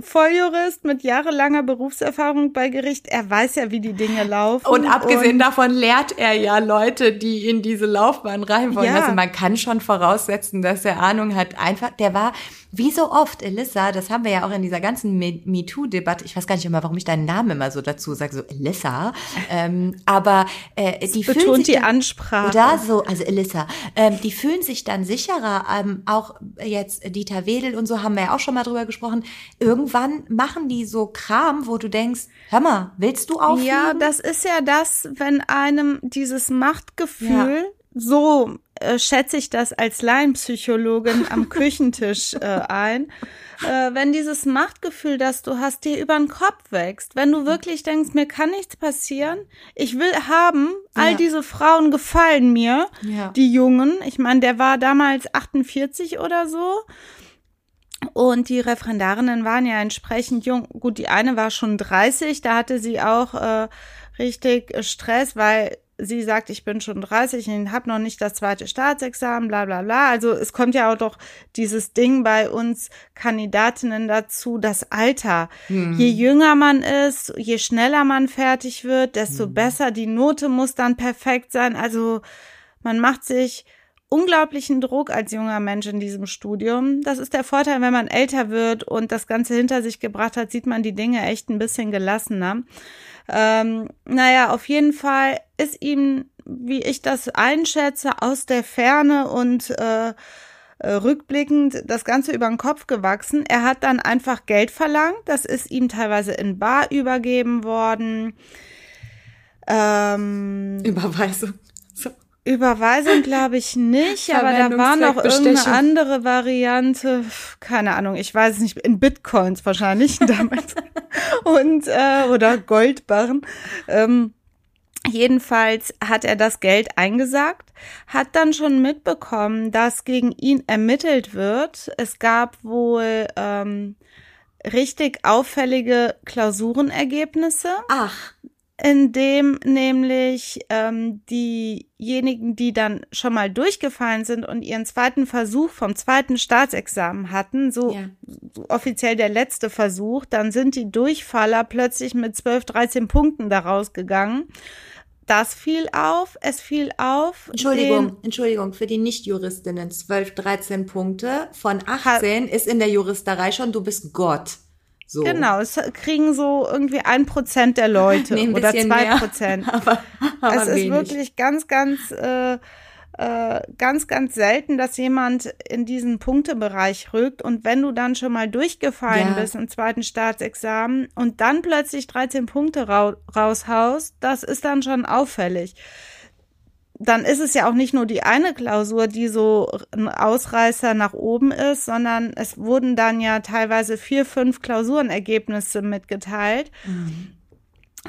Volljurist mit jahrelanger Berufserfahrung bei Gericht. Er weiß ja, wie die Dinge laufen. Und abgesehen und davon lehrt er ja Leute, die in diese Laufbahn rein wollen. Ja. Also man kann schon voraussetzen, dass er Ahnung hat. Einfach, der war wie so oft, Elissa, das haben wir ja auch in dieser ganzen MeToo-Debatte, ich weiß gar nicht immer, warum ich deinen Namen immer so dazu sage, so Elissa, ähm, aber äh, die fühlen betont sich die dann, Ansprache. Oder so, also Elissa, ähm, die fühlen sich dann sicherer, ähm, auch jetzt Dieter Wedel und so haben wir ja auch schon mal drüber gesprochen, irgendwann machen die so Kram, wo du denkst, hör mal, willst du aufhören? Ja, das ist ja das, wenn einem dieses Machtgefühl ja. so äh, schätze ich das als Laienpsychologin am Küchentisch äh, ein. Äh, wenn dieses Machtgefühl, das du hast, dir über den Kopf wächst, wenn du wirklich denkst, mir kann nichts passieren, ich will haben, all ja. diese Frauen gefallen mir, ja. die Jungen. Ich meine, der war damals 48 oder so. Und die Referendarinnen waren ja entsprechend jung. Gut, die eine war schon 30, da hatte sie auch äh, richtig Stress, weil sie sagt, ich bin schon 30 und habe noch nicht das zweite Staatsexamen, bla bla bla. Also es kommt ja auch doch dieses Ding bei uns Kandidatinnen dazu, das Alter. Mhm. Je jünger man ist, je schneller man fertig wird, desto mhm. besser. Die Note muss dann perfekt sein. Also man macht sich unglaublichen Druck als junger Mensch in diesem Studium. Das ist der Vorteil, wenn man älter wird und das Ganze hinter sich gebracht hat, sieht man die Dinge echt ein bisschen gelassener. Ähm, naja, auf jeden Fall ist ihm, wie ich das einschätze, aus der Ferne und äh, äh, rückblickend das Ganze über den Kopf gewachsen. Er hat dann einfach Geld verlangt. Das ist ihm teilweise in Bar übergeben worden. Ähm, Überweisung. Überweisung glaube ich nicht, aber da war noch irgendeine andere Variante. Keine Ahnung, ich weiß es nicht. In Bitcoins wahrscheinlich damals. Und, äh, oder Goldbarren. Ähm, Jedenfalls hat er das Geld eingesagt, hat dann schon mitbekommen, dass gegen ihn ermittelt wird. Es gab wohl ähm, richtig auffällige Klausurenergebnisse. Ach in dem nämlich ähm, diejenigen, die dann schon mal durchgefallen sind und ihren zweiten Versuch vom zweiten Staatsexamen hatten, so, ja. so, offiziell der letzte Versuch, dann sind die Durchfaller plötzlich mit 12, 13 Punkten daraus gegangen. Das fiel auf, es fiel auf. Entschuldigung, Entschuldigung, für die Nicht-Juristinnen 12, 13 Punkte von 18 ist in der Juristerei schon, du bist Gott. So. Genau, es kriegen so irgendwie ein Prozent der Leute nee, oder zwei Prozent. aber, aber es wenig. ist wirklich ganz, ganz, äh, äh, ganz, ganz selten, dass jemand in diesen Punktebereich rückt. Und wenn du dann schon mal durchgefallen ja. bist im zweiten Staatsexamen und dann plötzlich 13 Punkte ra raushaust, das ist dann schon auffällig dann ist es ja auch nicht nur die eine Klausur, die so ein Ausreißer nach oben ist, sondern es wurden dann ja teilweise vier, fünf Klausurenergebnisse mitgeteilt. Mhm.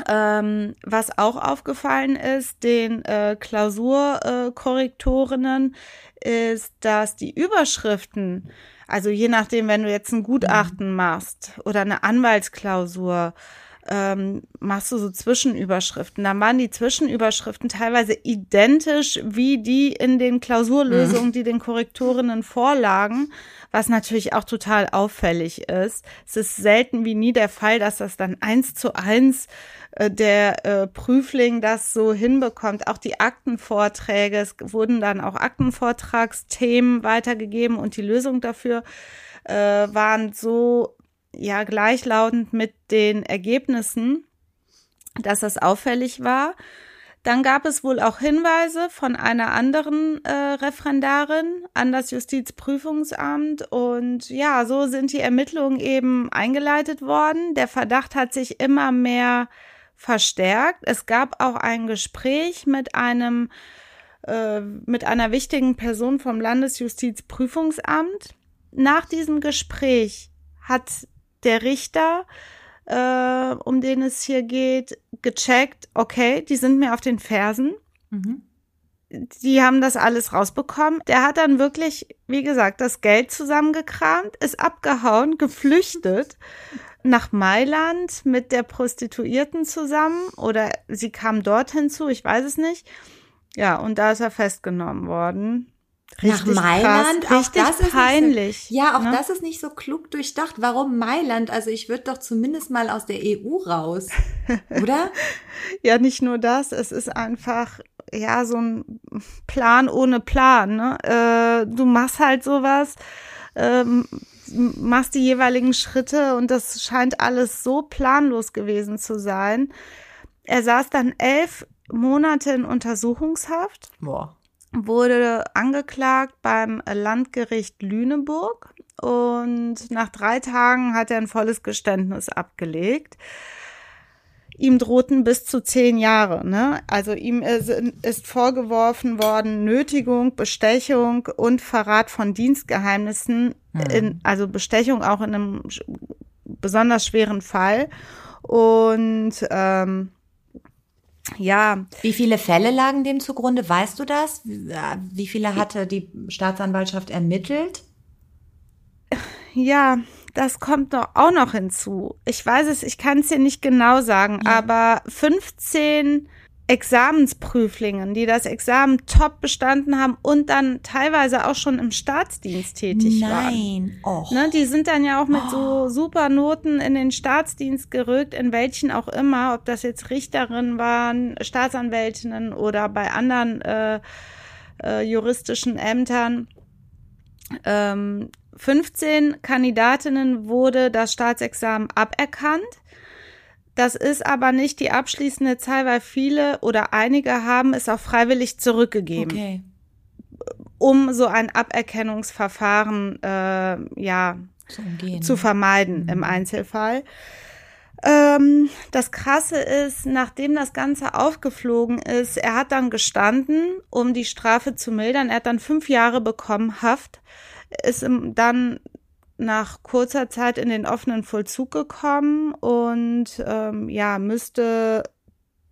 Ähm, was auch aufgefallen ist, den äh, Klausurkorrektorinnen, äh, ist, dass die Überschriften, also je nachdem, wenn du jetzt ein Gutachten mhm. machst oder eine Anwaltsklausur, ähm, machst du so Zwischenüberschriften. Dann waren die Zwischenüberschriften teilweise identisch wie die in den Klausurlösungen, mhm. die den Korrektorinnen vorlagen, was natürlich auch total auffällig ist. Es ist selten wie nie der Fall, dass das dann eins zu eins äh, der äh, Prüfling das so hinbekommt. Auch die Aktenvorträge, es wurden dann auch Aktenvortragsthemen weitergegeben und die Lösung dafür äh, waren so ja gleichlautend mit den Ergebnissen, dass das auffällig war. Dann gab es wohl auch Hinweise von einer anderen äh, Referendarin an das Justizprüfungsamt und ja, so sind die Ermittlungen eben eingeleitet worden. Der Verdacht hat sich immer mehr verstärkt. Es gab auch ein Gespräch mit einem äh, mit einer wichtigen Person vom Landesjustizprüfungsamt. Nach diesem Gespräch hat der Richter, äh, um den es hier geht, gecheckt, okay, die sind mir auf den Fersen. Mhm. Die haben das alles rausbekommen. Der hat dann wirklich, wie gesagt, das Geld zusammengekramt, ist abgehauen, geflüchtet nach Mailand mit der Prostituierten zusammen oder sie kam dorthin zu, ich weiß es nicht. Ja, und da ist er festgenommen worden. Richtig nach Mailand. Krass, richtig auch das peinlich. So, ja, auch ne? das ist nicht so klug durchdacht. Warum Mailand? Also ich würde doch zumindest mal aus der EU raus, oder? ja, nicht nur das. Es ist einfach ja so ein Plan ohne Plan. Ne? Äh, du machst halt sowas. Ähm, machst die jeweiligen Schritte und das scheint alles so planlos gewesen zu sein. Er saß dann elf Monate in Untersuchungshaft. Boah wurde angeklagt beim Landgericht Lüneburg und nach drei Tagen hat er ein volles Geständnis abgelegt. Ihm drohten bis zu zehn Jahre. Ne? Also ihm ist, ist vorgeworfen worden Nötigung, Bestechung und Verrat von Dienstgeheimnissen. Mhm. In, also Bestechung auch in einem besonders schweren Fall. Und ähm, ja. Wie viele Fälle lagen dem zugrunde? Weißt du das? Wie viele hatte die Staatsanwaltschaft ermittelt? Ja, das kommt doch auch noch hinzu. Ich weiß es, ich kann es dir nicht genau sagen, ja. aber 15 Examensprüflingen, die das Examen top bestanden haben und dann teilweise auch schon im Staatsdienst tätig Nein. waren. Nein. Ne, die sind dann ja auch mit oh. so super Noten in den Staatsdienst gerückt, in welchen auch immer, ob das jetzt Richterinnen waren, Staatsanwältinnen oder bei anderen äh, äh, juristischen Ämtern. Ähm, 15 Kandidatinnen wurde das Staatsexamen aberkannt. Das ist aber nicht die abschließende Zahl, weil viele oder einige haben es auch freiwillig zurückgegeben. Okay. Um so ein Aberkennungsverfahren äh, ja zu, umgehen, zu vermeiden mhm. im Einzelfall. Ähm, das Krasse ist, nachdem das Ganze aufgeflogen ist, er hat dann gestanden, um die Strafe zu mildern. Er hat dann fünf Jahre bekommen Haft, ist dann nach kurzer Zeit in den offenen Vollzug gekommen und ähm, ja, müsste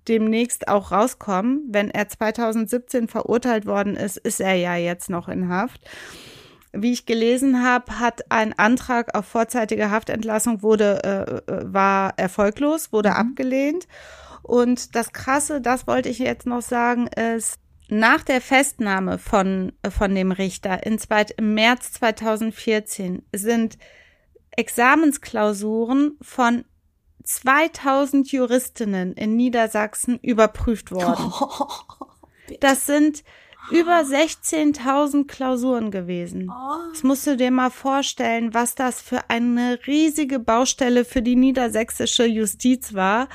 demnächst auch rauskommen. Wenn er 2017 verurteilt worden ist, ist er ja jetzt noch in Haft. Wie ich gelesen habe, hat ein Antrag auf vorzeitige Haftentlassung wurde äh, äh war erfolglos, wurde mhm. abgelehnt. Und das Krasse, das wollte ich jetzt noch sagen, ist, nach der Festnahme von, von dem Richter in zweit, im März 2014 sind Examensklausuren von 2000 Juristinnen in Niedersachsen überprüft worden. das sind über 16.000 Klausuren gewesen. Das musst du dir mal vorstellen, was das für eine riesige Baustelle für die niedersächsische Justiz war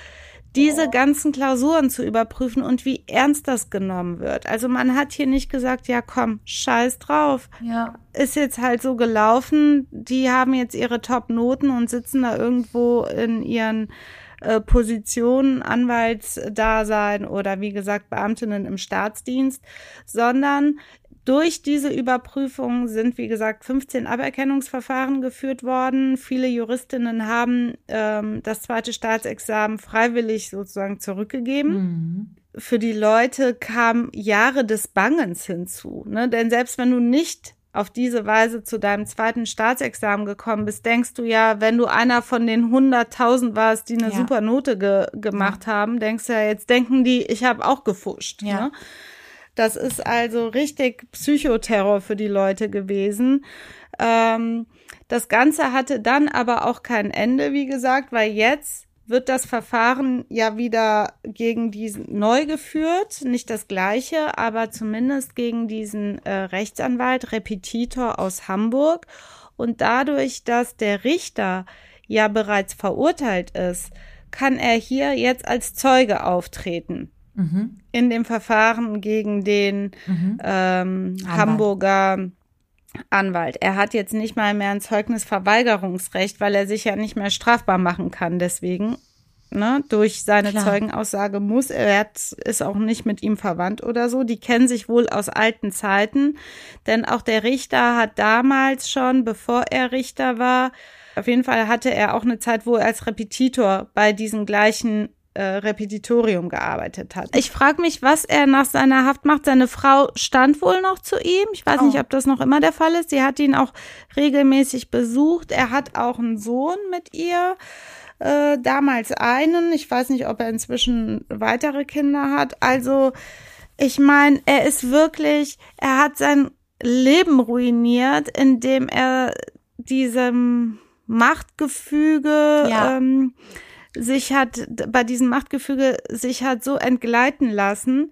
diese ganzen Klausuren zu überprüfen und wie ernst das genommen wird. Also man hat hier nicht gesagt, ja komm, scheiß drauf. Ja. Ist jetzt halt so gelaufen, die haben jetzt ihre Top-Noten und sitzen da irgendwo in ihren äh, Positionen, Anwaltsdasein oder wie gesagt Beamtinnen im Staatsdienst, sondern durch diese Überprüfung sind, wie gesagt, 15 Aberkennungsverfahren geführt worden. Viele Juristinnen haben ähm, das zweite Staatsexamen freiwillig sozusagen zurückgegeben. Mhm. Für die Leute kamen Jahre des Bangens hinzu. Ne? Denn selbst wenn du nicht auf diese Weise zu deinem zweiten Staatsexamen gekommen bist, denkst du ja, wenn du einer von den 100.000 warst, die eine ja. super Note ge gemacht ja. haben, denkst du ja, jetzt denken die, ich habe auch gefuscht. Ja. Ne? Das ist also richtig Psychoterror für die Leute gewesen. Ähm, das Ganze hatte dann aber auch kein Ende, wie gesagt, weil jetzt wird das Verfahren ja wieder gegen diesen neu geführt, nicht das gleiche, aber zumindest gegen diesen äh, Rechtsanwalt, Repetitor aus Hamburg. Und dadurch, dass der Richter ja bereits verurteilt ist, kann er hier jetzt als Zeuge auftreten mhm. in dem Verfahren gegen den mhm. ähm, Hamburger Anwalt. Er hat jetzt nicht mal mehr ein Zeugnisverweigerungsrecht, weil er sich ja nicht mehr strafbar machen kann. Deswegen, ne, durch seine Klar. Zeugenaussage muss er hat, ist auch nicht mit ihm verwandt oder so. Die kennen sich wohl aus alten Zeiten, denn auch der Richter hat damals schon, bevor er Richter war, auf jeden Fall hatte er auch eine Zeit, wo er als Repetitor bei diesen gleichen äh, Repetitorium gearbeitet hat. Ich frage mich, was er nach seiner Haft macht. Seine Frau stand wohl noch zu ihm. Ich weiß oh. nicht, ob das noch immer der Fall ist. Sie hat ihn auch regelmäßig besucht. Er hat auch einen Sohn mit ihr. Äh, damals einen. Ich weiß nicht, ob er inzwischen weitere Kinder hat. Also, ich meine, er ist wirklich, er hat sein Leben ruiniert, indem er diesem Machtgefüge Ja. ähm, sich hat, bei diesem Machtgefüge sich hat so entgleiten lassen.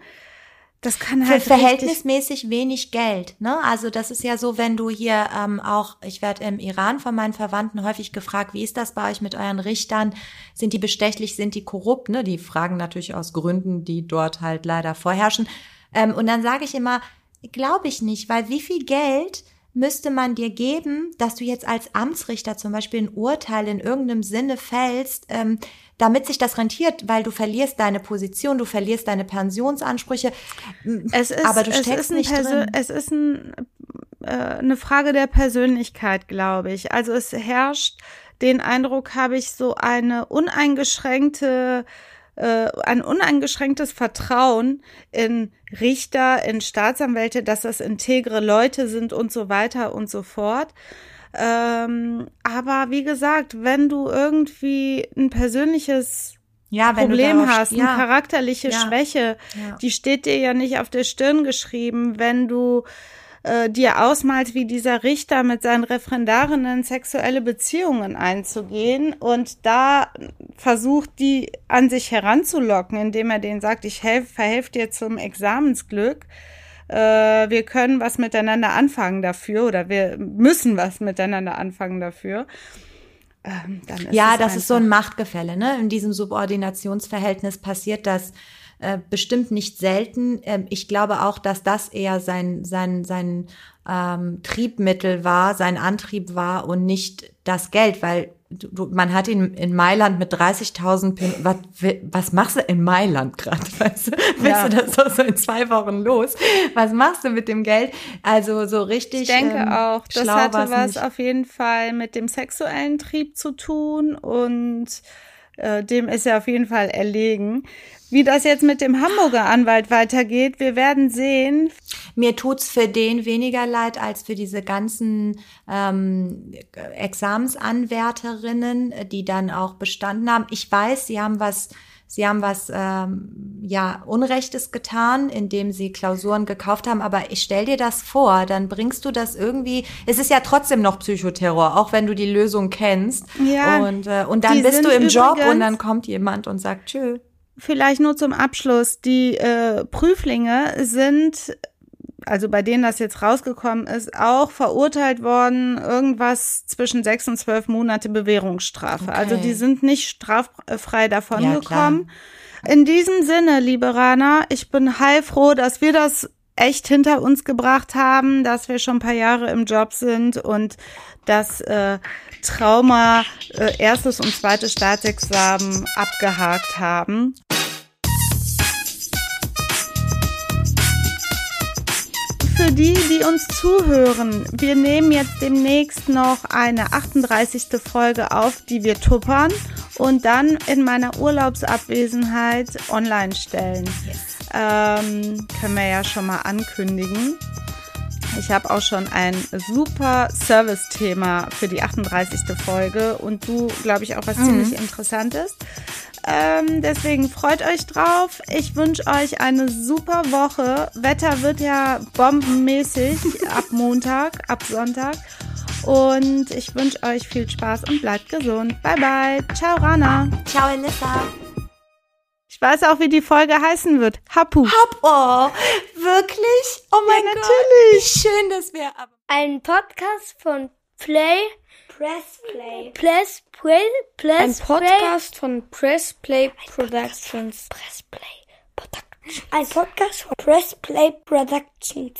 Das kann Für halt richtig, verhältnismäßig wenig Geld. Ne? Also das ist ja so, wenn du hier ähm, auch, ich werde im Iran von meinen Verwandten häufig gefragt, wie ist das bei euch mit euren Richtern? Sind die bestechlich, sind die korrupt? Ne? Die fragen natürlich aus Gründen, die dort halt leider vorherrschen. Ähm, und dann sage ich immer, glaube ich nicht, weil wie viel Geld müsste man dir geben, dass du jetzt als Amtsrichter zum Beispiel ein Urteil in irgendeinem Sinne fällst, ähm, damit sich das rentiert, weil du verlierst deine Position, du verlierst deine Pensionsansprüche. Es ist, aber du es steckst nicht drin. Es ist ein, äh, eine Frage der Persönlichkeit, glaube ich. Also es herrscht, den Eindruck habe ich, so eine uneingeschränkte äh, ein uneingeschränktes Vertrauen in Richter, in Staatsanwälte, dass das integre Leute sind und so weiter und so fort. Ähm, aber wie gesagt, wenn du irgendwie ein persönliches Ja, Problem darauf- hast, ja. eine charakterliche Ja. Schwäche, die steht dir ja nicht auf der Stirn geschrieben, wenn du äh, dir ausmalst, wie dieser Richter mit seinen Referendarinnen sexuelle Beziehungen einzugehen und da versucht, die an sich heranzulocken, indem er denen sagt, ich helf, verhelfe dir zum Examensglück. Äh, wir können was miteinander anfangen dafür oder wir müssen was miteinander anfangen dafür. Ähm, Ja, das ist so ein einfach- Machtgefälle. Ne? In diesem Subordinationsverhältnis passiert das äh, bestimmt nicht selten. Ähm, ich glaube auch, dass das eher sein, sein, sein ähm, Triebmittel war, sein Antrieb war und nicht das Geld, weil du, man hat ihn in Mailand mit 30.000 Pin was, was machst du in Mailand gerade? Weißt du, willst Ja. du das doch so in zwei Wochen los? Was machst du mit dem Geld? Also so richtig. Ich denke ähm, auch, das hatte was nicht. auf jeden Fall mit dem sexuellen Trieb zu tun und äh, dem ist er auf jeden Fall erlegen. Wie das jetzt mit dem Hamburger Anwalt weitergeht, wir werden sehen. Mir tut's für den weniger leid als für diese ganzen ähm, Examensanwärterinnen, die dann auch bestanden haben. Ich weiß, sie haben was, sie haben was ähm, ja Unrechtes getan, indem sie Klausuren gekauft haben. Aber ich stell dir das vor, dann bringst du das irgendwie. Es ist ja trotzdem noch Psychoterror, auch wenn du die Lösung kennst. Ja, und äh, und dann bist du im Job und dann kommt jemand und sagt Tschö. Vielleicht nur zum Abschluss. Die äh, Prüflinge sind, also bei denen das jetzt rausgekommen ist, auch verurteilt worden, irgendwas zwischen sechs und zwölf Monate Bewährungsstrafe. Okay. Also die sind nicht straffrei davon Ja. In diesem Sinne, liebe Rana, ich bin heilfroh, dass wir das echt hinter uns gebracht haben, dass wir schon ein paar Jahre im Job sind und das äh, Trauma äh, erstes und zweites Staatsexamen abgehakt haben. Für die, die uns zuhören, wir nehmen jetzt demnächst noch eine 38. Folge auf, die wir tuppern und dann in meiner Urlaubsabwesenheit online stellen. Ähm, können wir ja schon mal ankündigen. Ich habe auch schon ein super Service-Thema für die 38. Folge und du, glaube ich, auch was ziemlich Interessantes. Ähm, deswegen freut euch drauf. Ich wünsche euch eine super Woche. Wetter wird ja bombenmäßig ab Montag, ab Sonntag. Und ich wünsche euch viel Spaß und bleibt gesund. Bye bye. Ciao, Rana. Ciao, Elissa. Ich weiß auch, wie die Folge heißen wird. Hapu. Hab, oh, wirklich? Oh mein Ja, Gott. natürlich. Wie schön, dass wir aber. Ein Podcast von Play Press Play. Press Play Press Ein Podcast von Press Play Productions. Press Play Production. Ein Podcast von Press Play Productions.